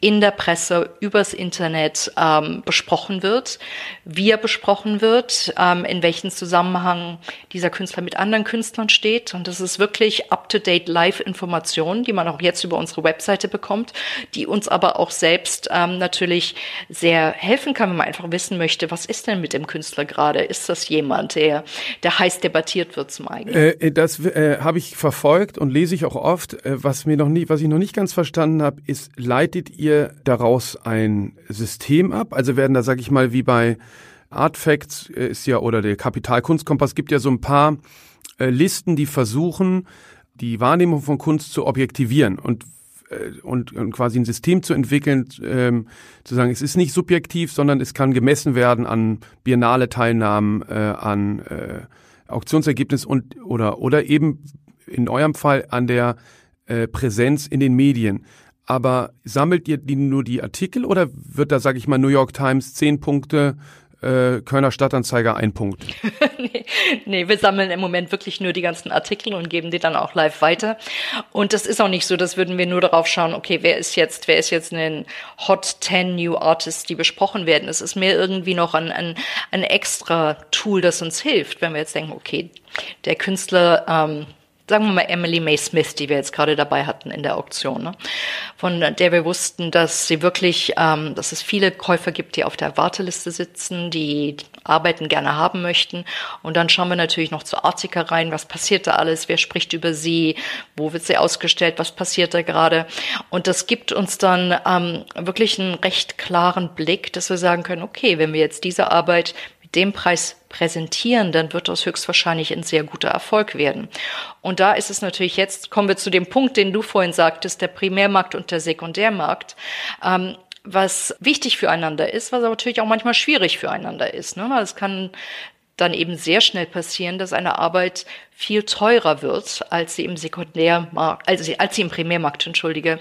in der Presse übers Internet ähm, besprochen wird, wie er besprochen wird, ähm, in welchem Zusammenhang dieser Künstler mit anderen Künstlern steht. Und das ist wirklich up-to-date Live-Information, die man auch jetzt über unsere Webseite bekommt, die uns aber auch selbst ähm, natürlich sehr helfen kann, wenn man einfach wissen möchte, was ist denn mit dem Künstler gerade? Ist das jemand, der, der heiß debattiert wird zum eigenen? Äh, äh, das äh, habe ich verfolgt und lese ich auch oft. Äh, was mir noch nie, was ich noch nicht ganz verstanden habe, ist, leitet ihr ihr daraus ein System ab? Also werden da, sag ich mal, wie bei Artfacts äh, ist ja oder der Kapitalkunstkompass gibt ja so ein paar äh, Listen, die versuchen, die Wahrnehmung von Kunst zu objektivieren und äh, und, und quasi ein System zu entwickeln, ähm, zu sagen, es ist nicht subjektiv, sondern es kann gemessen werden an Biennale-Teilnahmen, äh, an äh, Auktionsergebnis und oder oder eben in eurem Fall an der äh, Präsenz in den Medien aber sammelt ihr die, nur die Artikel oder wird da, sage ich mal, New York Times zehn Punkte, äh, Kölner Stadtanzeiger ein Punkt? nee, nee, wir sammeln im Moment wirklich nur die ganzen Artikel und geben die dann auch live weiter. Und das ist auch nicht so, dass würden wir nur darauf schauen, okay, wer ist jetzt, wer ist jetzt ein Hot 10 New Artists, die besprochen werden. Es ist mehr irgendwie noch ein, ein, ein extra Tool, das uns hilft, wenn wir jetzt denken, okay, der Künstler, ähm, sagen wir mal Emily May Smith, die wir jetzt gerade dabei hatten in der Auktion, ne? von der wir wussten, dass sie wirklich, ähm, dass es viele Käufer gibt, die auf der Warteliste sitzen, die Arbeiten gerne haben möchten. Und dann schauen wir natürlich noch zu Artika rein, was passiert da alles, wer spricht über sie, wo wird sie ausgestellt, was passiert da gerade. Und das gibt uns dann ähm, wirklich einen recht klaren Blick, dass wir sagen können, okay, wenn wir jetzt diese Arbeit dem Preis präsentieren, dann wird das höchstwahrscheinlich ein sehr guter Erfolg werden. Und da ist es natürlich jetzt, kommen wir zu dem Punkt, den du vorhin sagtest, der Primärmarkt und der Sekundärmarkt. Ähm, was wichtig füreinander ist, was aber natürlich auch manchmal schwierig füreinander ist. Ne? Es kann dann eben sehr schnell passieren, dass eine Arbeit viel teurer wird, als sie im Sekundärmarkt, also als sie im Primärmarkt, entschuldige,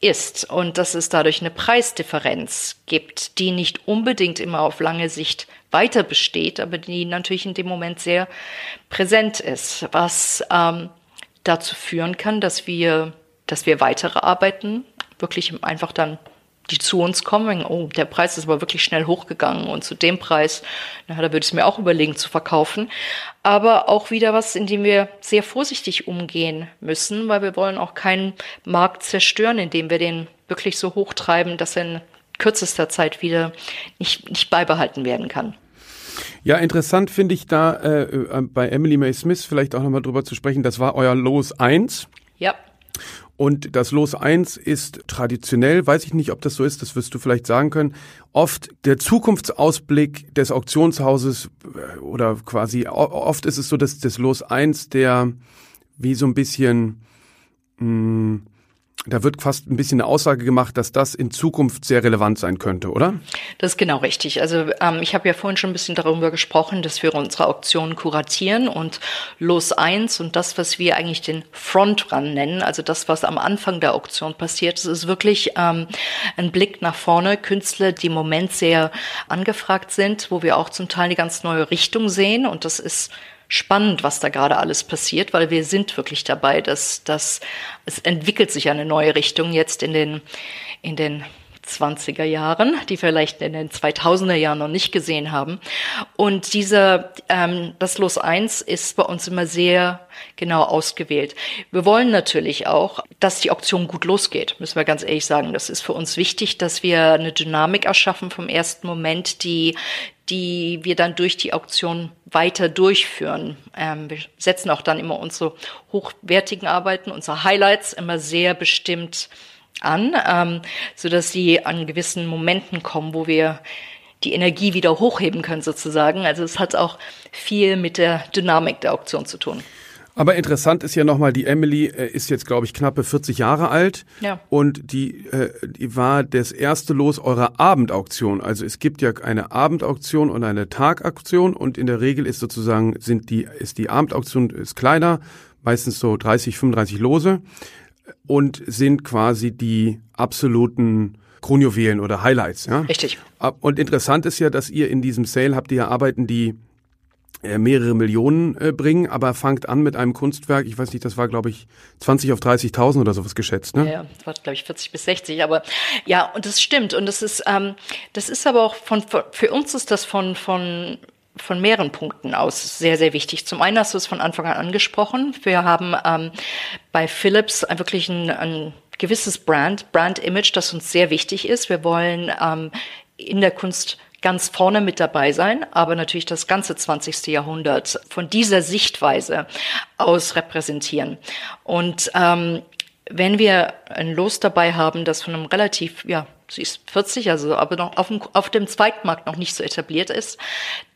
ist und dass es dadurch eine Preisdifferenz gibt, die nicht unbedingt immer auf lange Sicht weiter besteht, aber die natürlich in dem Moment sehr präsent ist, was ähm, dazu führen kann, dass wir, dass wir weitere Arbeiten wirklich einfach dann die zu uns kommen, oh, der Preis ist aber wirklich schnell hochgegangen und zu dem Preis, na, da würde ich es mir auch überlegen zu verkaufen. Aber auch wieder was, in dem wir sehr vorsichtig umgehen müssen, weil wir wollen auch keinen Markt zerstören, indem wir den wirklich so hochtreiben, dass er in kürzester Zeit wieder nicht, nicht beibehalten werden kann. Ja, interessant finde ich da äh, äh, bei Emily May Smith vielleicht auch nochmal drüber zu sprechen. Das war euer Los 1. Ja. Und das Los 1 ist traditionell, weiß ich nicht, ob das so ist, das wirst du vielleicht sagen können, oft der Zukunftsausblick des Auktionshauses äh, oder quasi oft ist es so, dass das Los 1 der wie so ein bisschen mh, hm, da wird fast ein bisschen eine Aussage gemacht, dass das in Zukunft sehr relevant sein könnte, oder? Das ist genau richtig. Also ähm, ich habe ja vorhin schon ein bisschen darüber gesprochen, dass wir unsere Auktionen kuratieren und Los 1 und das, was wir eigentlich den Frontrun nennen, also das, was am Anfang der Auktion passiert, das ist wirklich ähm, ein Blick nach vorne. Künstler, die im Moment sehr angefragt sind, wo wir auch zum Teil eine ganz neue Richtung sehen und das ist spannend, was da gerade alles passiert, weil wir sind wirklich dabei, dass, dass es entwickelt sich eine neue Richtung jetzt in den, in den 20er Jahren, die vielleicht in den 2000er Jahren noch nicht gesehen haben. Und dieser, ähm, das Los 1 ist bei uns immer sehr genau ausgewählt. Wir wollen natürlich auch, dass die Auktion gut losgeht, müssen wir ganz ehrlich sagen. Das ist für uns wichtig, dass wir eine Dynamik erschaffen vom ersten Moment, die, die wir dann durch die Auktion weiter durchführen. Ähm, wir setzen auch dann immer unsere hochwertigen Arbeiten, unsere Highlights immer sehr bestimmt an, ähm, so dass sie an gewissen Momenten kommen, wo wir die Energie wieder hochheben können sozusagen. Also es hat auch viel mit der Dynamik der Auktion zu tun. Aber interessant ist ja nochmal, die Emily äh, ist jetzt, glaube ich, knappe 40 Jahre alt. Ja. Und die, äh, die war das erste Los eurer Abendauktion. Also es gibt ja eine Abendauktion und eine Tagauktion und in der Regel ist sozusagen, sind die, ist die Abendauktion ist kleiner, meistens so 30, 35 Lose und sind quasi die absoluten Kronjuwelen oder Highlights. Ja? Richtig. Und interessant ist ja, dass ihr in diesem Sale habt ihr ja Arbeiten, die mehrere Millionen äh, bringen, aber fangt an mit einem Kunstwerk, ich weiß nicht, das war glaube ich 20 auf 30.000 oder sowas geschätzt, ne? Ja, das war glaube ich 40 bis 60, aber ja, und das stimmt und das ist ähm, das ist aber auch von für uns ist das von von von mehreren Punkten aus sehr, sehr wichtig. Zum einen hast du es von Anfang an angesprochen. Wir haben ähm, bei Philips wirklich ein, ein gewisses Brand, Brand-Image, das uns sehr wichtig ist. Wir wollen ähm, in der Kunst ganz vorne mit dabei sein, aber natürlich das ganze 20. Jahrhundert von dieser Sichtweise aus repräsentieren. Und ähm, wenn wir ein Los dabei haben, das von einem relativ, ja, sie ist 40, also aber noch auf dem, auf dem Zweitmarkt noch nicht so etabliert ist,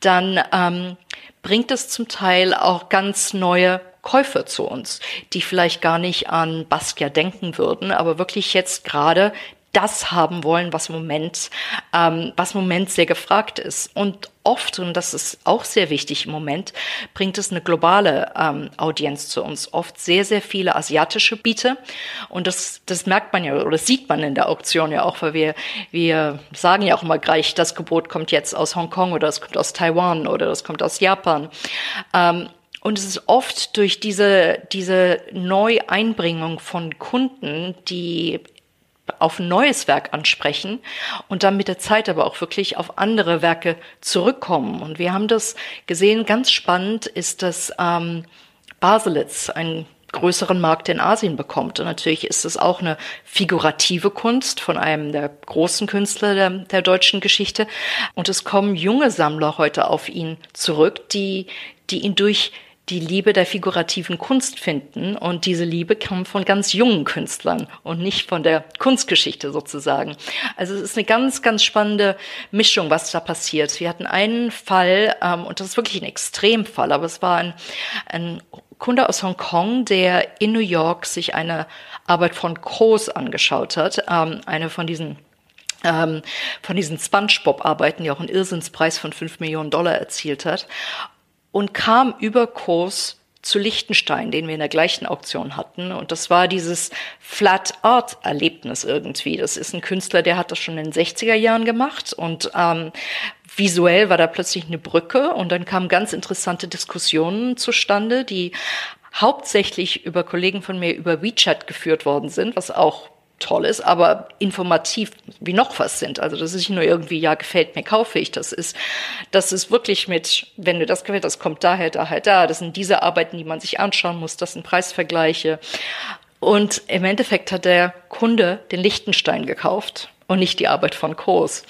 dann ähm, bringt es zum Teil auch ganz neue Käufer zu uns, die vielleicht gar nicht an Basquiat denken würden, aber wirklich jetzt gerade das haben wollen, was im Moment, ähm, was im Moment sehr gefragt ist. Und oft, und das ist auch sehr wichtig im Moment, bringt es eine globale ähm, Audienz zu uns. Oft sehr, sehr viele asiatische Biete. Und das, das merkt man ja oder sieht man in der Auktion ja auch, weil wir, wir sagen ja auch immer gleich, das Gebot kommt jetzt aus Hongkong oder es kommt aus Taiwan oder das kommt aus Japan. Ähm, und es ist oft durch diese, diese Neueinbringung von Kunden, die auf ein neues Werk ansprechen und dann mit der Zeit aber auch wirklich auf andere Werke zurückkommen. Und wir haben das gesehen, ganz spannend ist, dass ähm, Baselitz einen größeren Markt in Asien bekommt. Und natürlich ist es auch eine figurative Kunst von einem der großen Künstler der, der deutschen Geschichte. Und es kommen junge Sammler heute auf ihn zurück, die, die ihn durch die Liebe der figurativen Kunst finden. Und diese Liebe kam von ganz jungen Künstlern und nicht von der Kunstgeschichte sozusagen. Also es ist eine ganz, ganz spannende Mischung, was da passiert. Wir hatten einen Fall, ähm, und das ist wirklich ein Extremfall, aber es war ein, ein Kunde aus Hongkong, der in New York sich eine Arbeit von Kroos angeschaut hat, ähm, eine von diesen ähm, von diesen SpongeBob-Arbeiten, die auch einen Irrsinnspreis von fünf Millionen Dollar erzielt hat und kam über Kurs zu Liechtenstein, den wir in der gleichen Auktion hatten. Und das war dieses Flat Art Erlebnis irgendwie. Das ist ein Künstler, der hat das schon in den 60er Jahren gemacht und ähm, visuell war da plötzlich eine Brücke und dann kamen ganz interessante Diskussionen zustande, die hauptsächlich über Kollegen von mir über WeChat geführt worden sind, was auch toll ist, aber informativ wie noch was sind. Also das ist nicht nur irgendwie, ja, gefällt mir, kaufe ich. Das ist, das ist wirklich mit, wenn du das gefällt, das kommt daher, daher, da. Das sind diese Arbeiten, die man sich anschauen muss. Das sind Preisvergleiche. Und im Endeffekt hat der Kunde den Lichtenstein gekauft und nicht die Arbeit von Groß.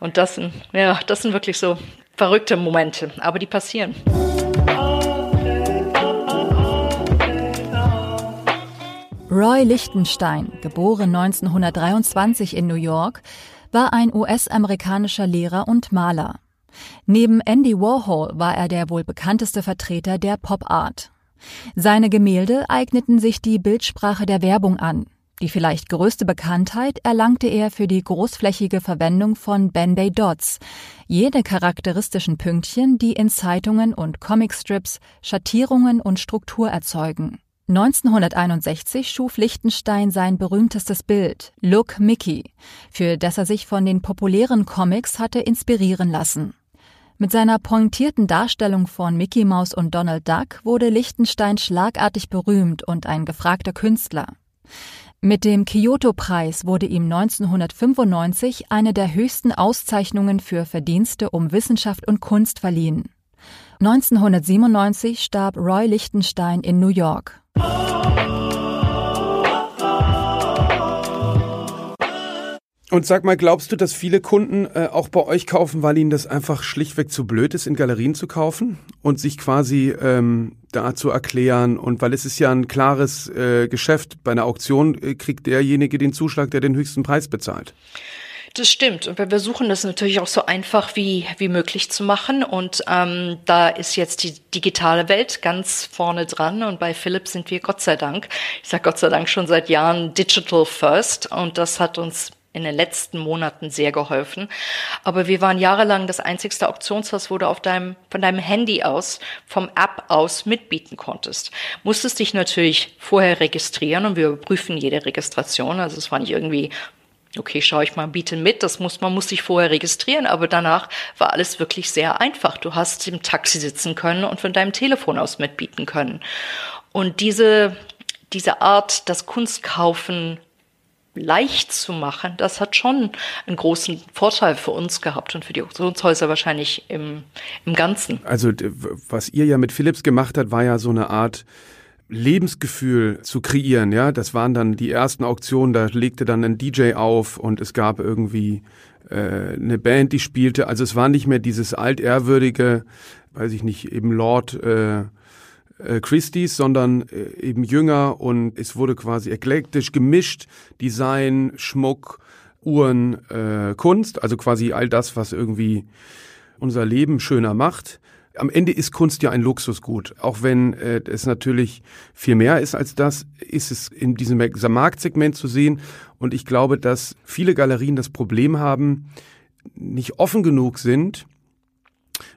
Und das sind, ja, das sind wirklich so verrückte Momente, aber die passieren. Roy Lichtenstein, geboren 1923 in New York, war ein US-amerikanischer Lehrer und Maler. Neben Andy Warhol war er der wohl bekannteste Vertreter der Pop Art. Seine Gemälde eigneten sich die Bildsprache der Werbung an. Die vielleicht größte Bekanntheit erlangte er für die großflächige Verwendung von Band-Aid Dots, jene charakteristischen Pünktchen, die in Zeitungen und Comicstrips Schattierungen und Struktur erzeugen. 1961 schuf Lichtenstein sein berühmtestes Bild, Look Mickey, für das er sich von den populären Comics hatte inspirieren lassen. Mit seiner pointierten Darstellung von Mickey Mouse und Donald Duck wurde Lichtenstein schlagartig berühmt und ein gefragter Künstler. Mit dem Kyoto-Preis wurde ihm 1995 eine der höchsten Auszeichnungen für Verdienste um Wissenschaft und Kunst verliehen. 1997 starb Roy Lichtenstein in New York. Und sag mal, glaubst du, dass viele Kunden äh, auch bei euch kaufen, weil ihnen das einfach schlichtweg zu blöd ist, in Galerien zu kaufen und sich quasi ähm, da zu erklären? Und weil es ist ja ein klares äh, Geschäft, bei einer Auktion äh, kriegt derjenige den Zuschlag, der den höchsten Preis bezahlt. Das stimmt. Und wir versuchen das natürlich auch so einfach wie, wie möglich zu machen. Und ähm, da ist jetzt die digitale Welt ganz vorne dran. Und bei Philips sind wir Gott sei Dank, ich sage Gott sei Dank schon seit Jahren Digital First. Und das hat uns in den letzten Monaten sehr geholfen. Aber wir waren jahrelang das einzigste Auktionshaus, wo du auf deinem, von deinem Handy aus, vom App aus mitbieten konntest. Musstest dich natürlich vorher registrieren und wir überprüfen jede Registration. Also es war nicht irgendwie okay, schaue ich mal, biete mit. Das muss, man muss sich vorher registrieren, aber danach war alles wirklich sehr einfach. Du hast im Taxi sitzen können und von deinem Telefon aus mitbieten können. Und diese, diese Art, das Kunstkaufen leicht zu machen, das hat schon einen großen Vorteil für uns gehabt und für die Auktionshäuser wahrscheinlich im, im Ganzen. Also was ihr ja mit Philips gemacht habt, war ja so eine Art Lebensgefühl zu kreieren, ja. Das waren dann die ersten Auktionen, da legte dann ein DJ auf und es gab irgendwie äh, eine Band, die spielte. Also es war nicht mehr dieses altehrwürdige, weiß ich nicht, eben Lord äh, äh, Christie's, sondern äh, eben jünger und es wurde quasi eklektisch gemischt, Design, Schmuck, Uhren, äh, Kunst, also quasi all das, was irgendwie unser Leben schöner macht am Ende ist Kunst ja ein Luxusgut. Auch wenn äh, es natürlich viel mehr ist als das, ist es in diesem Marktsegment zu sehen. Und ich glaube, dass viele Galerien das Problem haben, nicht offen genug sind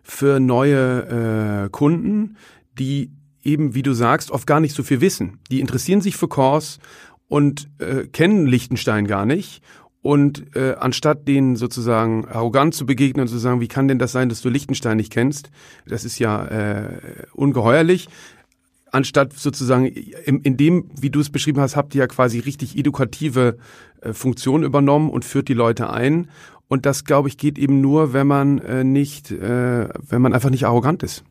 für neue äh, Kunden, die eben, wie du sagst, oft gar nicht so viel wissen. Die interessieren sich für Kors und äh, kennen Liechtenstein gar nicht und äh, anstatt denen sozusagen arrogant zu begegnen und zu sagen, wie kann denn das sein, dass du Liechtenstein nicht kennst, das ist ja äh, ungeheuerlich, anstatt sozusagen in, in dem, wie du es beschrieben hast, habt ihr ja quasi richtig edukative äh, Funktion übernommen und führt die Leute ein. Und das, glaube ich, geht eben nur, wenn man äh, nicht, äh, wenn man einfach nicht arrogant ist.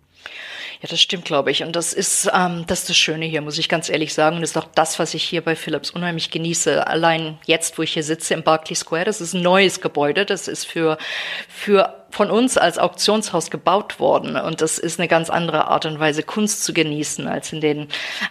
Ja, das stimmt, glaube ich. Und das ist, ähm, das ist das Schöne hier, muss ich ganz ehrlich sagen. Und das ist auch das, was ich hier bei Philips unheimlich genieße. Allein jetzt, wo ich hier sitze im Barclay Square, das ist ein neues Gebäude. Das ist für, für von uns als Auktionshaus gebaut worden. Und das ist eine ganz andere Art und Weise, Kunst zu genießen, als in den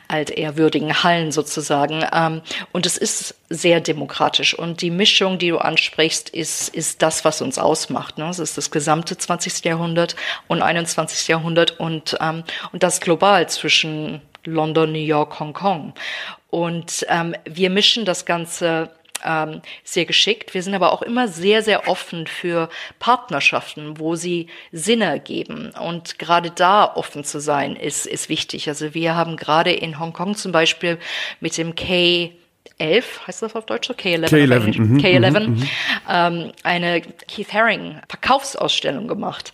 altehrwürdigen Hallen sozusagen. Ähm, und es ist sehr demokratisch. Und die Mischung, die du ansprichst, ist, ist das, was uns ausmacht. Ne? Es ist das gesamte 20. Jahrhundert und 21. Jahrhundert und, ähm, und das global zwischen London, New York, Hongkong. Und ähm, wir mischen das Ganze ähm, sehr geschickt. Wir sind aber auch immer sehr, sehr offen für Partnerschaften, wo sie Sinn ergeben. Und gerade da offen zu sein, ist, ist wichtig. Also wir haben gerade in Hongkong zum Beispiel mit dem K 11, heißt das auf Deutsch? K11. K11, mhm, K11 mhm, ähm, eine Keith Haring Verkaufsausstellung gemacht.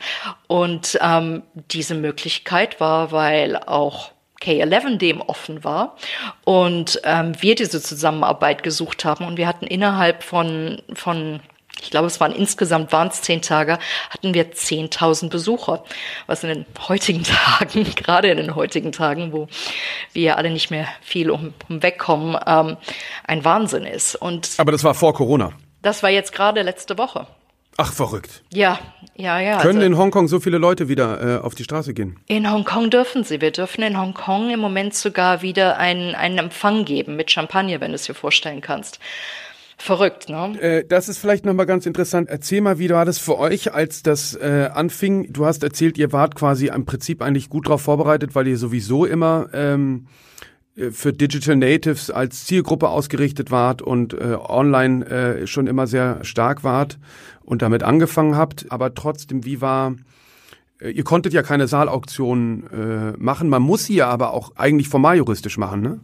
Und ähm, diese Möglichkeit war, weil auch K11 dem offen war und ähm, wir diese Zusammenarbeit gesucht haben und wir hatten innerhalb von, von ich glaube, es waren insgesamt waren es zehn Tage, hatten wir 10.000 Besucher, was in den heutigen Tagen, gerade in den heutigen Tagen, wo wir alle nicht mehr viel um, um wegkommen, ähm, ein Wahnsinn ist. Und Aber das war vor Corona. Das war jetzt gerade letzte Woche. Ach, verrückt. Ja, ja, ja. Können also, in Hongkong so viele Leute wieder äh, auf die Straße gehen? In Hongkong dürfen sie. Wir dürfen in Hongkong im Moment sogar wieder einen, einen Empfang geben mit Champagner, wenn du es dir vorstellen kannst. Verrückt, ne? Äh, das ist vielleicht nochmal ganz interessant. Erzähl mal, wie war das für euch, als das äh, anfing? Du hast erzählt, ihr wart quasi im Prinzip eigentlich gut darauf vorbereitet, weil ihr sowieso immer ähm, äh, für Digital Natives als Zielgruppe ausgerichtet wart und äh, online äh, schon immer sehr stark wart und damit angefangen habt. Aber trotzdem, wie war äh, ihr konntet ja keine Saalauktionen äh, machen, man muss sie ja aber auch eigentlich formal juristisch machen, ne?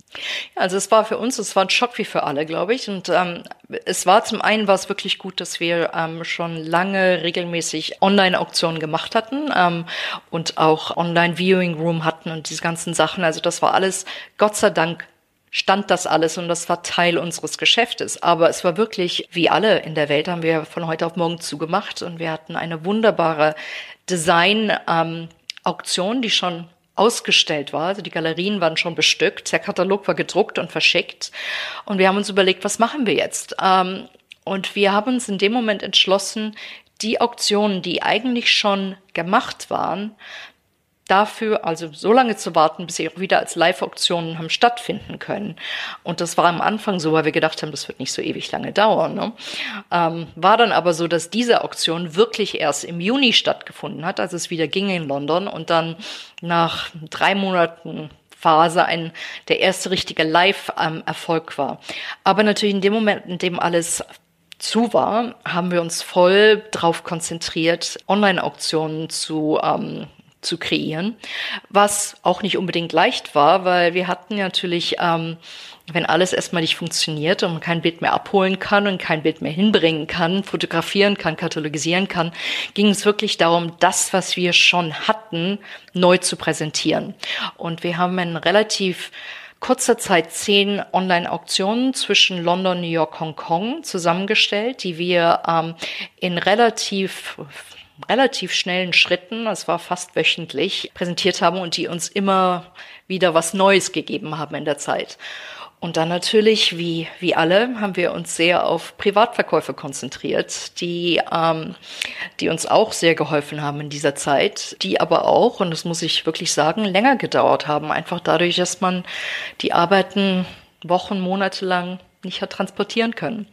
Also es war für uns, es war ein Schock wie für alle, glaube ich. Und ähm, es war zum einen war es wirklich gut, dass wir ähm, schon lange regelmäßig Online-Auktionen gemacht hatten ähm, und auch Online-Viewing Room hatten und diese ganzen Sachen. Also das war alles, Gott sei Dank, stand das alles und das war Teil unseres Geschäftes. Aber es war wirklich, wie alle in der Welt, haben wir von heute auf morgen zugemacht und wir hatten eine wunderbare Design-Auktion, ähm, die schon ausgestellt war. Also die Galerien waren schon bestückt, der Katalog war gedruckt und verschickt. Und wir haben uns überlegt, was machen wir jetzt? Ähm, und wir haben uns in dem Moment entschlossen, die Auktionen, die eigentlich schon gemacht waren, dafür, also so lange zu warten, bis sie auch wieder als Live-Auktionen haben stattfinden können. Und das war am Anfang so, weil wir gedacht haben, das wird nicht so ewig lange dauern. Ne? Ähm, war dann aber so, dass diese Auktion wirklich erst im Juni stattgefunden hat, als es wieder ging in London und dann nach drei Monaten Phase ein der erste richtige Live-Erfolg war. Aber natürlich in dem Moment, in dem alles zu war, haben wir uns voll darauf konzentriert, Online-Auktionen zu ähm, zu kreieren, was auch nicht unbedingt leicht war, weil wir hatten natürlich, ähm, wenn alles erstmal nicht funktioniert und man kein Bild mehr abholen kann und kein Bild mehr hinbringen kann, fotografieren kann, katalogisieren kann, ging es wirklich darum, das, was wir schon hatten, neu zu präsentieren. Und wir haben in relativ kurzer Zeit zehn Online-Auktionen zwischen London, New York, Hongkong zusammengestellt, die wir ähm, in relativ relativ schnellen Schritten, es war fast wöchentlich, präsentiert haben und die uns immer wieder was Neues gegeben haben in der Zeit. Und dann natürlich, wie, wie alle, haben wir uns sehr auf Privatverkäufe konzentriert, die, ähm, die uns auch sehr geholfen haben in dieser Zeit, die aber auch, und das muss ich wirklich sagen, länger gedauert haben, einfach dadurch, dass man die Arbeiten Wochen, Monate lang nicht hat transportieren können.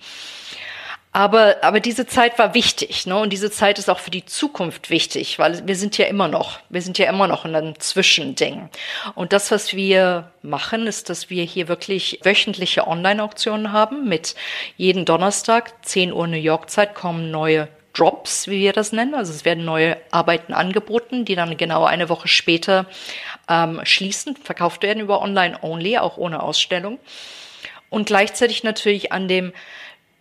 Aber, aber diese Zeit war wichtig, ne? Und diese Zeit ist auch für die Zukunft wichtig, weil wir sind ja immer noch, wir sind ja immer noch in einem Zwischending. Und das, was wir machen, ist, dass wir hier wirklich wöchentliche Online-Auktionen haben. Mit jeden Donnerstag, 10 Uhr New York Zeit, kommen neue Drops, wie wir das nennen. Also es werden neue Arbeiten angeboten, die dann genau eine Woche später ähm, schließen, verkauft werden über Online-Only, auch ohne Ausstellung. Und gleichzeitig natürlich an dem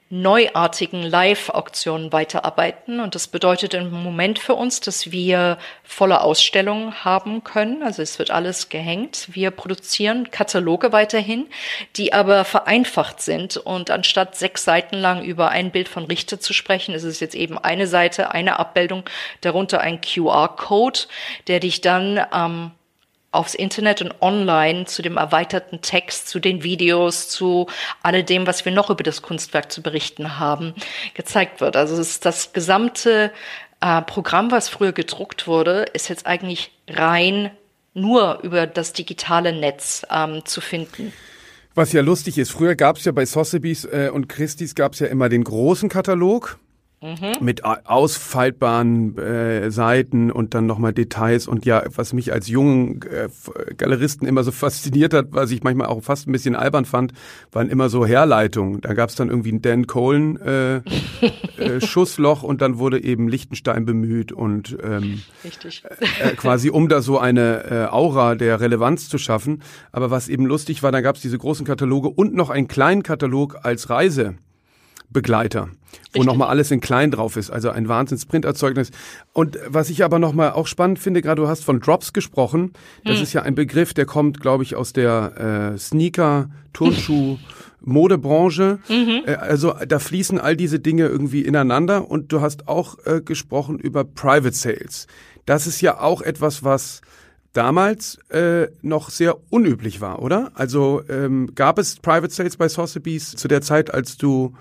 neuartigen Live-Auktionen weiterarbeiten. Und das bedeutet im Moment für uns, dass wir volle Ausstellungen haben können. Also es wird alles gehängt. Wir produzieren Kataloge weiterhin, die aber vereinfacht sind. Und anstatt sechs Seiten lang über ein Bild von Richter zu sprechen, ist es jetzt eben eine Seite, eine Abbildung, darunter ein QR-Code, der dich dann ähm, aufs Internet und online zu dem erweiterten Text, zu den Videos, zu alledem, was wir noch über das Kunstwerk zu berichten haben, gezeigt wird. Also es ist das gesamte äh, Programm, was früher gedruckt wurde, ist jetzt eigentlich rein nur über das digitale Netz ähm, zu finden. Was ja lustig ist, früher gab es ja bei Sotheby's äh, und Christie's gab es ja immer den großen Katalog Mhm. Mit ausfaltbaren äh, Seiten und dann nochmal Details und ja, was mich als jungen äh, Galeristen immer so fasziniert hat, was ich manchmal auch fast ein bisschen albern fand, waren immer so Herleitungen. Da gab es dann irgendwie ein Dan Colen äh, äh, Schussloch und dann wurde eben Lichtenstein bemüht und ähm, Richtig. Äh, äh, quasi um da so eine äh, Aura der Relevanz zu schaffen. Aber was eben lustig war, da gab es diese großen Kataloge und noch einen kleinen Katalog als Reise. Begleiter, wo nochmal alles in klein drauf ist, also ein Wahnsinns-Printerzeugnis. Und was ich aber nochmal auch spannend finde, gerade du hast von Drops gesprochen, das hm. ist ja ein Begriff, der kommt, glaube ich, aus der äh, Sneaker, Turnschuh, Modebranche. Mhm. Äh, also da fließen all diese Dinge irgendwie ineinander und du hast auch äh, gesprochen über Private Sales. Das ist ja auch etwas, was damals äh, noch sehr unüblich war, oder? Also ähm, gab es Private Sales bei Sotheby's zu der Zeit, als du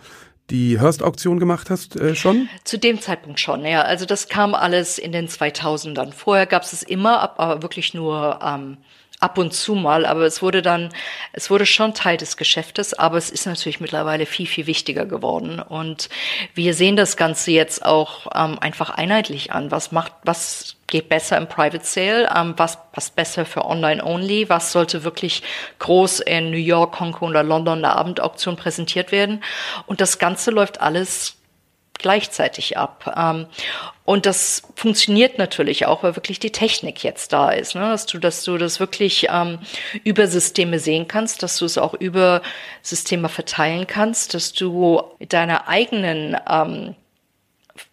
die Hearst-Auktion gemacht hast äh, schon? Zu dem Zeitpunkt schon, ja. Also das kam alles in den 2000ern. Vorher gab es es immer, aber wirklich nur ähm, ab und zu mal. Aber es wurde dann, es wurde schon Teil des Geschäftes, aber es ist natürlich mittlerweile viel, viel wichtiger geworden. Und wir sehen das Ganze jetzt auch ähm, einfach einheitlich an. Was macht, was geht besser im Private Sale, ähm, was passt besser für Online-Only, was sollte wirklich groß in New York, Hongkong oder London der Abendauktion präsentiert werden. Und das Ganze läuft alles gleichzeitig ab. Ähm, und das funktioniert natürlich auch, weil wirklich die Technik jetzt da ist, ne? dass du, dass du das wirklich ähm, über Systeme sehen kannst, dass du es auch über Systeme verteilen kannst, dass du mit deiner eigenen ähm,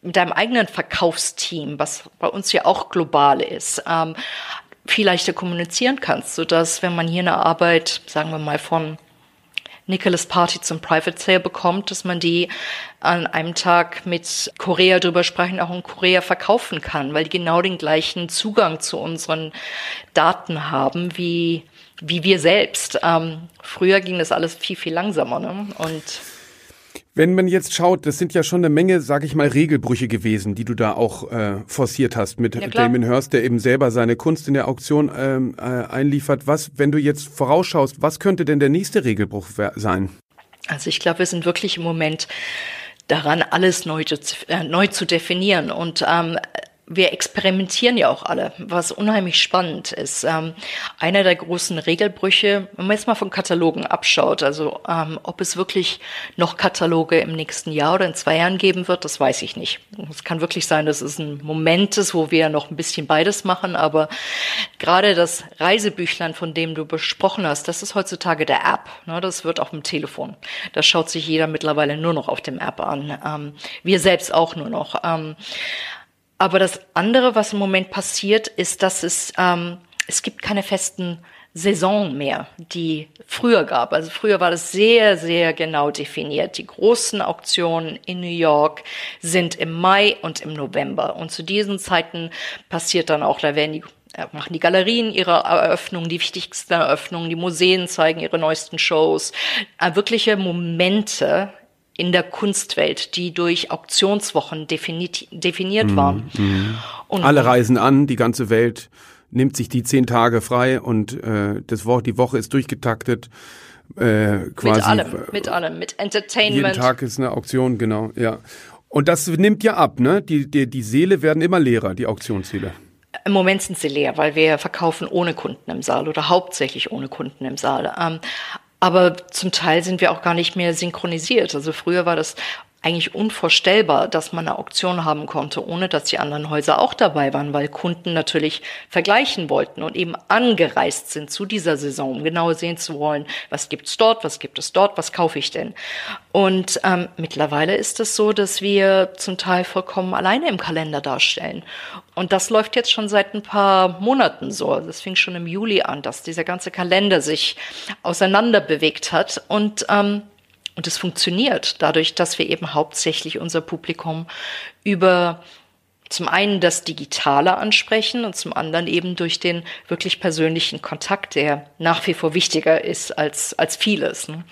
mit deinem eigenen Verkaufsteam, was bei uns ja auch global ist, ähm, viel leichter kommunizieren kannst, so dass wenn man hier eine Arbeit, sagen wir mal von Nicholas Party zum Private Sale bekommt, dass man die an einem Tag mit Korea drüber sprechen, auch in Korea verkaufen kann, weil die genau den gleichen Zugang zu unseren Daten haben wie wie wir selbst. Ähm, früher ging das alles viel viel langsamer, ne? Und Wenn man jetzt schaut, das sind ja schon eine Menge, sage ich mal, Regelbrüche gewesen, die du da auch äh, forciert hast mit ja, Damien Hirst, der eben selber seine Kunst in der Auktion ähm, äh, einliefert. Was, wenn du jetzt vorausschaust, was könnte denn der nächste Regelbruch sein? Also ich glaube, wir sind wirklich im Moment daran, alles neu, äh, neu zu definieren. Und ähm, wir experimentieren ja auch alle, was unheimlich spannend ist. Ähm, einer der großen Regelbrüche, wenn man jetzt mal von Katalogen abschaut, also ähm, ob es wirklich noch Kataloge im nächsten Jahr oder in zwei Jahren geben wird, das weiß ich nicht. Es kann wirklich sein, dass es ein Moment ist, wo wir noch ein bisschen beides machen, aber gerade das Reisebüchlein, von dem du besprochen hast, das ist heutzutage der App. Ne, das wird auf dem Telefon. Das schaut sich jeder mittlerweile nur noch auf dem App an. Ähm, wir selbst auch nur noch. Aber das andere, was im Moment passiert, ist, dass es, ähm, es gibt keine festen Saison mehr, die früher gab. Also früher war das sehr, sehr genau definiert. Die großen Auktionen in New York sind im Mai und im November. Und zu diesen Zeiten passiert dann auch, da werden die äh, machen die Galerien ihre Eröffnungen, die wichtigsten Eröffnungen, die Museen zeigen ihre neuesten Shows. Äh, wirkliche Momente in der Kunstwelt, die durch Auktionswochen definiert, definiert mhm, waren. Und Alle reisen an, die ganze Welt nimmt sich die zehn Tage frei und äh, das Wo die Woche ist durchgetaktet. Äh, quasi, mit allem, mit allem, mit Entertainment. Jeden Tag ist eine Auktion, genau, ja. Und das nimmt ja ab, ne? Die, die, die Seele werden immer leerer, die Auktionsseele. Im Moment sind sie leer, weil wir verkaufen ohne Kunden im Saal oder hauptsächlich ohne Kunden im Saal. Ähm, aber zum Teil sind wir auch gar nicht mehr synchronisiert. Also früher war das eigentlich unvorstellbar, dass man eine Auktion haben konnte, ohne dass die anderen Häuser auch dabei waren, weil Kunden natürlich vergleichen wollten und eben angereist sind zu dieser Saison, um genau sehen zu wollen, was gibt's dort, was gibt es dort, was kaufe ich denn. Und ähm, mittlerweile ist es so, dass wir zum Teil vollkommen alleine im Kalender darstellen. Und das läuft jetzt schon seit ein paar Monaten so. Das fing schon im Juli an, dass dieser ganze Kalender sich auseinander bewegt hat und ähm, und es funktioniert dadurch, dass wir eben hauptsächlich unser Publikum über zum einen das Digitale ansprechen und zum anderen eben durch den wirklich persönlichen Kontakt, der nach wie vor wichtiger ist als, als vieles. Ne?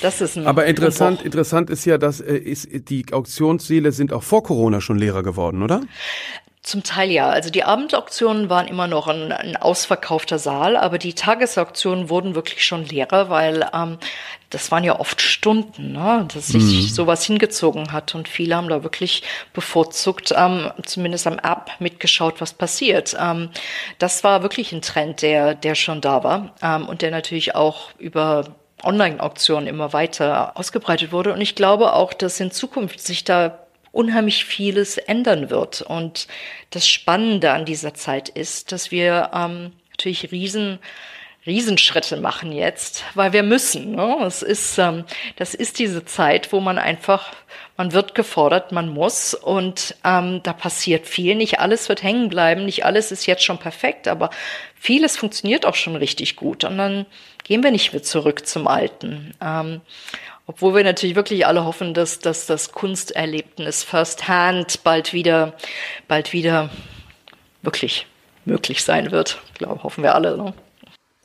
Das ist ein Aber interessant, interessant ist ja, dass äh, ist, die Auktionssäle sind auch vor Corona schon leerer geworden, oder? Zum Teil ja. Also die Abendauktionen waren immer noch ein, ein ausverkaufter Saal, aber die Tagesauktionen wurden wirklich schon leerer, weil ähm, das waren ja oft Stunden, ne, dass sich mhm. sowas hingezogen hat und viele haben da wirklich bevorzugt, ähm, zumindest am App mitgeschaut, was passiert. Ähm, das war wirklich ein Trend, der, der schon da war ähm, und der natürlich auch über Online-Auktionen immer weiter ausgebreitet wurde. Und ich glaube auch, dass in Zukunft sich da unheimlich vieles ändern wird. Und das Spannende an dieser Zeit ist, dass wir ähm, natürlich riesen Riesenschritte machen jetzt, weil wir müssen. Ne? Es ist, ähm, das ist diese Zeit, wo man einfach, man wird gefordert, man muss und ähm, da passiert viel. Nicht alles wird hängen bleiben, nicht alles ist jetzt schon perfekt, aber vieles funktioniert auch schon richtig gut und dann gehen wir nicht mehr zurück zum Alten. Ähm, obwohl wir natürlich wirklich alle hoffen, dass, dass das Kunsterlebnis firsthand bald wieder, bald wieder wirklich möglich sein wird. Ich glaube, hoffen wir alle. Ne?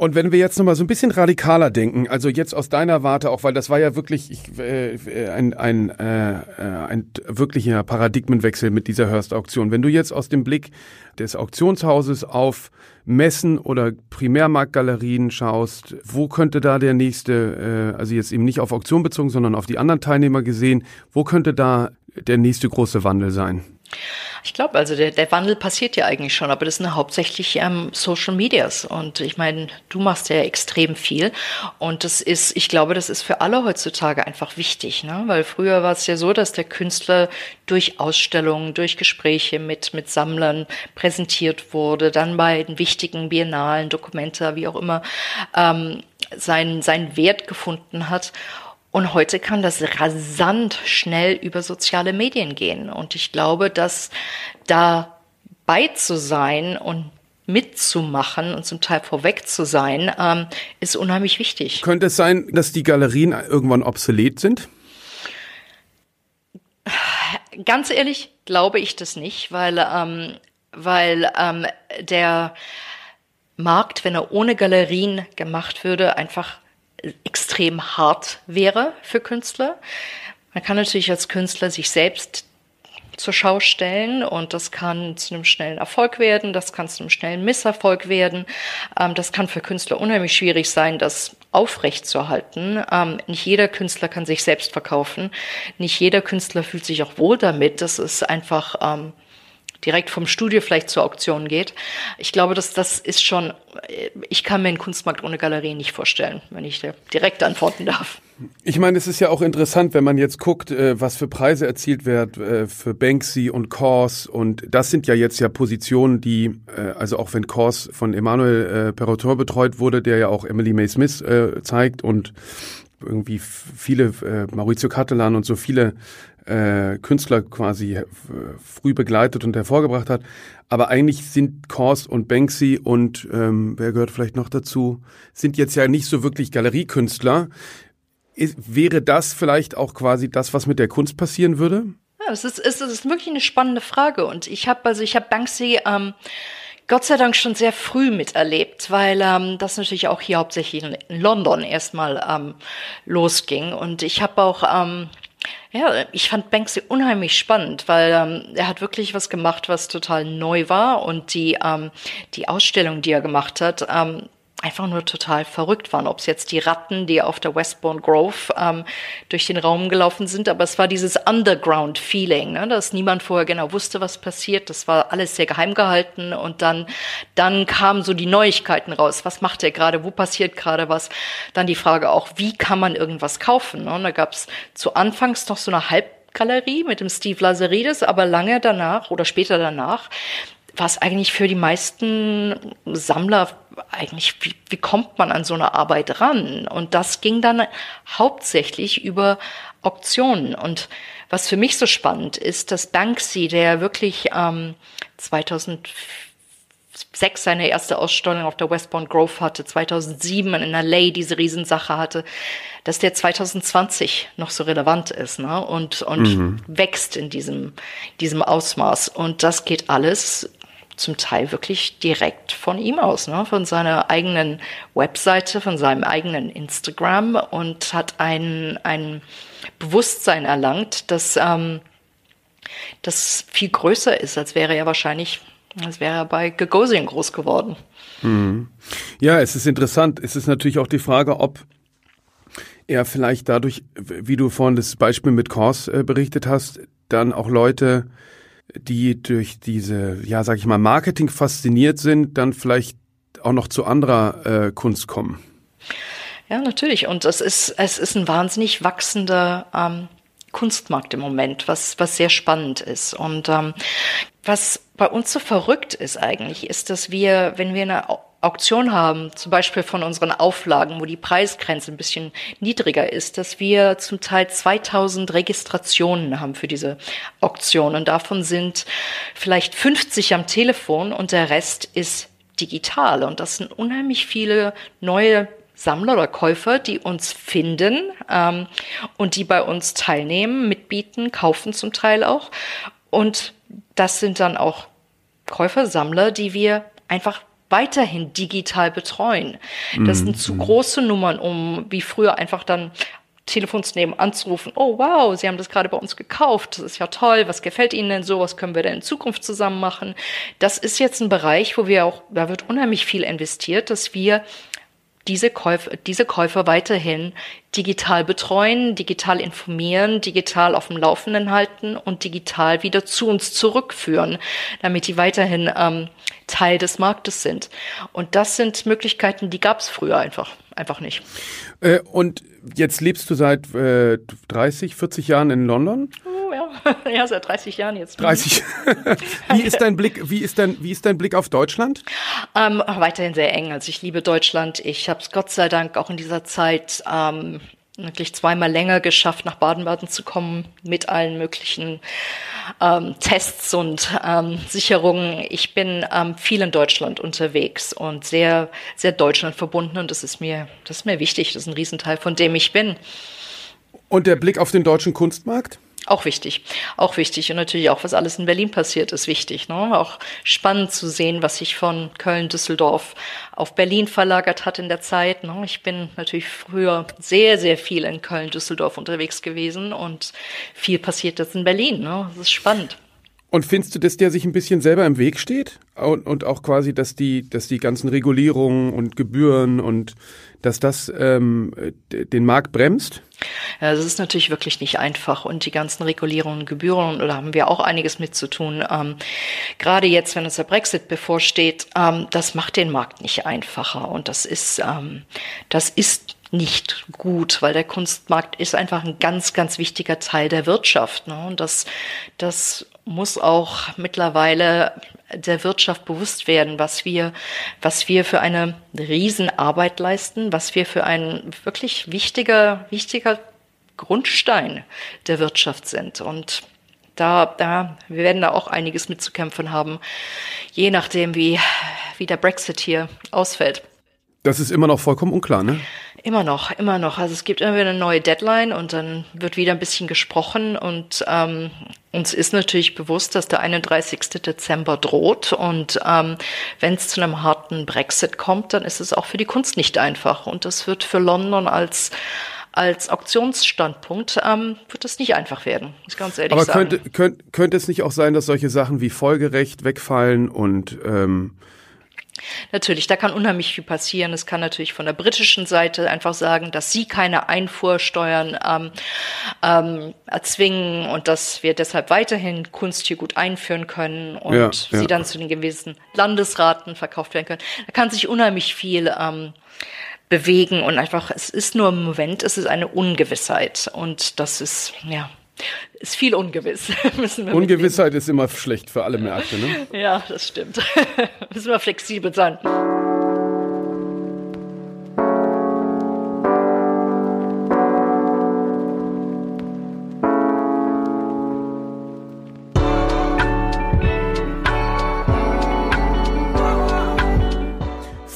Und wenn wir jetzt nochmal so ein bisschen radikaler denken, also jetzt aus deiner Warte auch, weil das war ja wirklich ich, äh, ein, ein, äh, äh, ein wirklicher Paradigmenwechsel mit dieser Hörst-Auktion. Wenn du jetzt aus dem Blick des Auktionshauses auf Messen oder Primärmarktgalerien schaust, wo könnte da der nächste, äh, also jetzt eben nicht auf Auktion bezogen, sondern auf die anderen Teilnehmer gesehen, wo könnte da der nächste große Wandel sein? Ich glaube, also der, der Wandel passiert ja eigentlich schon, aber das sind hauptsächlich ähm, Social Medias. Und ich meine, du machst ja extrem viel. Und das ist, ich glaube, das ist für alle heutzutage einfach wichtig, ne? Weil früher war es ja so, dass der Künstler durch Ausstellungen, durch Gespräche mit, mit Sammlern präsentiert wurde, dann bei den wichtigen Biennalen, Dokumenta, wie auch immer, ähm, seinen, seinen Wert gefunden hat. Und heute kann das rasant schnell über soziale Medien gehen. Und ich glaube, dass da bei zu sein und mitzumachen und zum Teil vorweg zu sein, ähm, ist unheimlich wichtig. Könnte es sein, dass die Galerien irgendwann obsolet sind? Ganz ehrlich glaube ich das nicht, weil, ähm, weil ähm, der Markt, wenn er ohne Galerien gemacht würde, einfach extrem hart wäre für Künstler. Man kann natürlich als Künstler sich selbst zur Schau stellen und das kann zu einem schnellen Erfolg werden, das kann zu einem schnellen Misserfolg werden. Ähm, das kann für Künstler unheimlich schwierig sein, das aufrechtzuerhalten. Ähm, nicht jeder Künstler kann sich selbst verkaufen. Nicht jeder Künstler fühlt sich auch wohl damit. Das ist einfach ähm, direkt vom Studio vielleicht zur Auktion geht. Ich glaube, dass das ist schon, ich kann mir einen Kunstmarkt ohne Galerie nicht vorstellen, wenn ich direkt antworten darf. Ich meine, es ist ja auch interessant, wenn man jetzt guckt, äh, was für Preise erzielt werden äh, für Banksy und Kors und das sind ja jetzt ja Positionen, die, äh, also auch wenn Kors von Emmanuel Perrotin betreut wurde, der ja auch Emily May Smith zeigt und irgendwie viele, Maurizio Cattelan und so viele äh, Künstler quasi äh, früh begleitet und hervorgebracht hat. Aber eigentlich sind Kors und Banksy und ähm, wer gehört vielleicht noch dazu, sind jetzt ja nicht so wirklich Galeriekünstler. Ist, wäre das vielleicht auch quasi das, was mit der Kunst passieren würde? Ja, das ist, ist, das ist wirklich eine spannende Frage. Und ich habe also ich habe Banksy ähm, Gott sei Dank schon sehr früh miterlebt, weil ähm, das natürlich auch hier hauptsächlich in London erstmal ähm, losging. Und ich habe auch ähm, ja, ich fand Banksy unheimlich spannend, weil ähm, er hat wirklich was gemacht, was total neu war und die ähm, die Ausstellung, die er gemacht hat, ähm, einfach nur total verrückt waren. Ob es jetzt die Ratten, die auf der Westbourne Grove ähm, durch den Raum gelaufen sind, aber es war dieses Underground-Feeling, ne, dass niemand vorher genau wusste, was passiert. Das war alles sehr geheim gehalten und dann, dann kamen so die Neuigkeiten raus. Was macht er gerade? Wo passiert gerade was? Dann die Frage auch, wie kann man irgendwas kaufen? Ne? Und da gab es zu Anfangs noch so eine Halbgalerie mit dem Steve Lazaridis, aber lange danach oder später danach was eigentlich für die meisten Sammler eigentlich, wie, wie kommt man an so eine Arbeit ran? Und das ging dann hauptsächlich über Auktionen. Und was für mich so spannend ist, dass Banksy, der wirklich ähm, 2004 2006 seine erste Ausstellung auf der Westbourne Grove hatte, 2007 in LA diese Riesensache hatte, dass der 2020 noch so relevant ist ne? und, und mhm. wächst in diesem, diesem Ausmaß. Und das geht alles zum Teil wirklich direkt von ihm aus, ne? von seiner eigenen Webseite, von seinem eigenen Instagram und hat ein, ein Bewusstsein erlangt, dass ähm, das viel größer ist, als wäre er wahrscheinlich, als wäre er bei Gagosian groß geworden. Mhm. Ja, es ist interessant. Es ist natürlich auch die Frage, ob er vielleicht dadurch, wie du vorhin das Beispiel mit Kors äh, berichtet hast, dann auch Leute die durch diese, ja, sag ich mal, Marketing fasziniert sind, dann vielleicht auch noch zu anderer äh, Kunst kommen. Ja, natürlich. Und es ist, es ist ein wahnsinnig wachsender ähm, Kunstmarkt im Moment, was, was sehr spannend ist. Und ähm, was bei uns so verrückt ist eigentlich, ist, dass wir, wenn wir eine Auktion haben, zum Beispiel von unseren Auflagen, wo die Preisgrenze ein bisschen niedriger ist, dass wir zum Teil 2000 Registrationen haben für diese Auktion. Und davon sind vielleicht 50 am Telefon und der Rest ist digital. Und das sind unheimlich viele neue Sammler oder Käufer, die uns finden ähm, und die bei uns teilnehmen, mitbieten, kaufen zum Teil auch. Und das sind dann auch Käufer, Sammler, die wir einfach weiterhin digital betreuen. Das sind zu mhm. große Nummern, um wie früher einfach dann Telefons nehmen, anzurufen, oh wow, Sie haben das gerade bei uns gekauft, das ist ja toll, was gefällt Ihnen denn so, was können wir denn in Zukunft zusammen machen? Das ist jetzt ein Bereich, wo wir auch, da wird unheimlich viel investiert, dass wir diese Käufer, diese Käufer weiterhin digital betreuen, digital informieren, digital auf dem Laufenden halten und digital wieder zu uns zurückführen, damit die weiterhin ähm, Teil des Marktes sind. Und das sind Möglichkeiten, die gab es früher einfach, einfach nicht. Äh, und jetzt lebst du seit äh, 30, 40 Jahren in London? Oh, ja. ja, seit 30 Jahren jetzt. 30. wie ist dein Blick, wie ist dein, wie ist dein Blick auf Deutschland? Ähm, weiterhin sehr eng. Also ich liebe Deutschland. Ich habe es Gott sei Dank auch in dieser Zeit ähm, wirklich zweimal länger geschafft, nach Baden-Baden zu kommen mit allen möglichen ähm, Tests und ähm, Sicherungen. Ich bin ähm, viel in Deutschland unterwegs und sehr, sehr Deutschland verbunden und das ist mir, das ist mir wichtig. Das ist ein Riesenteil von dem ich bin. Und der Blick auf den deutschen Kunstmarkt? Auch wichtig, auch wichtig und natürlich auch, was alles in Berlin passiert, ist wichtig. Ne? Auch spannend zu sehen, was sich von Köln, Düsseldorf auf Berlin verlagert hat in der Zeit. Ne? Ich bin natürlich früher sehr, sehr viel in Köln, Düsseldorf unterwegs gewesen und viel passiert jetzt in Berlin. Ne? Das ist spannend. Und findest du, dass der sich ein bisschen selber im Weg steht? Und, und auch quasi, dass die, dass die ganzen Regulierungen und Gebühren und dass das ähm, den Markt bremst? Ja, das ist natürlich wirklich nicht einfach und die ganzen Regulierungen und Gebühren, da haben wir auch einiges mit zu tun. Ähm, gerade jetzt, wenn uns der Brexit bevorsteht, ähm, das macht den Markt nicht einfacher und das ist, ähm, das ist nicht gut, weil der Kunstmarkt ist einfach ein ganz, ganz wichtiger Teil der Wirtschaft. Ne? Und das, das muss auch mittlerweile der Wirtschaft bewusst werden, was wir, was wir für eine Riesenarbeit leisten, was wir für ein wirklich wichtiger, wichtiger Grundstein der Wirtschaft sind. Und da, da, wir werden da auch einiges mitzukämpfen haben, je nachdem, wie, wie der Brexit hier ausfällt. Das ist immer noch vollkommen unklar, ne? Immer noch, immer noch. Also es gibt immer wieder eine neue Deadline und dann wird wieder ein bisschen gesprochen und ähm, uns ist natürlich bewusst, dass der 31. Dezember droht und ähm, wenn es zu einem harten Brexit kommt, dann ist es auch für die Kunst nicht einfach und das wird für London als als Auktionsstandpunkt ähm, wird das nicht einfach werden, muss ganz ehrlich Aber sagen. Aber könnte, könnte, könnte es nicht auch sein, dass solche Sachen wie Folgerecht wegfallen und ähm, Natürlich, da kann unheimlich viel passieren. Es kann natürlich von der britischen Seite einfach sagen, dass sie keine Einfuhrsteuern ähm, ähm, erzwingen und dass wir deshalb weiterhin Kunst hier gut einführen können und ja, sie ja. dann zu den gewissen Landesraten verkauft werden können. Da kann sich unheimlich viel ähm, bewegen und einfach, es ist nur im Moment, es ist eine Ungewissheit und das ist, ja, ist viel ungewiss. Ungewissheit mitnehmen. ist immer schlecht für alle Märkte, ne? Ja, das stimmt. Müssen wir flexibel sein.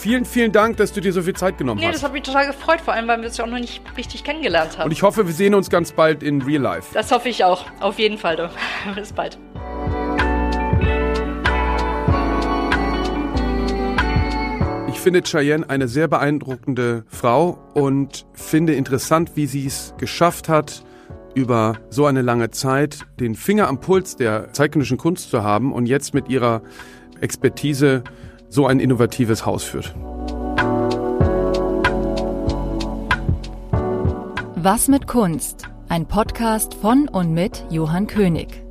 Vielen, vielen Dank, dass du dir so viel Zeit genommen nee, hast. Nee, das hat mich total gefreut, vor allem, weil wir uns ja auch noch nicht richtig kennengelernt haben. Und ich hoffe, wir sehen uns ganz bald in Real Life. Das hoffe ich auch. Auf jeden Fall. Bis bald. Ich finde Cheyenne eine sehr beeindruckende Frau und finde interessant, wie sie es geschafft hat, über so eine lange Zeit den Finger am Puls der zeitgenössischen Kunst zu haben und jetzt mit ihrer Expertise so ein innovatives Haus führt. Was mit Kunst? Ein Podcast von und mit Johann König.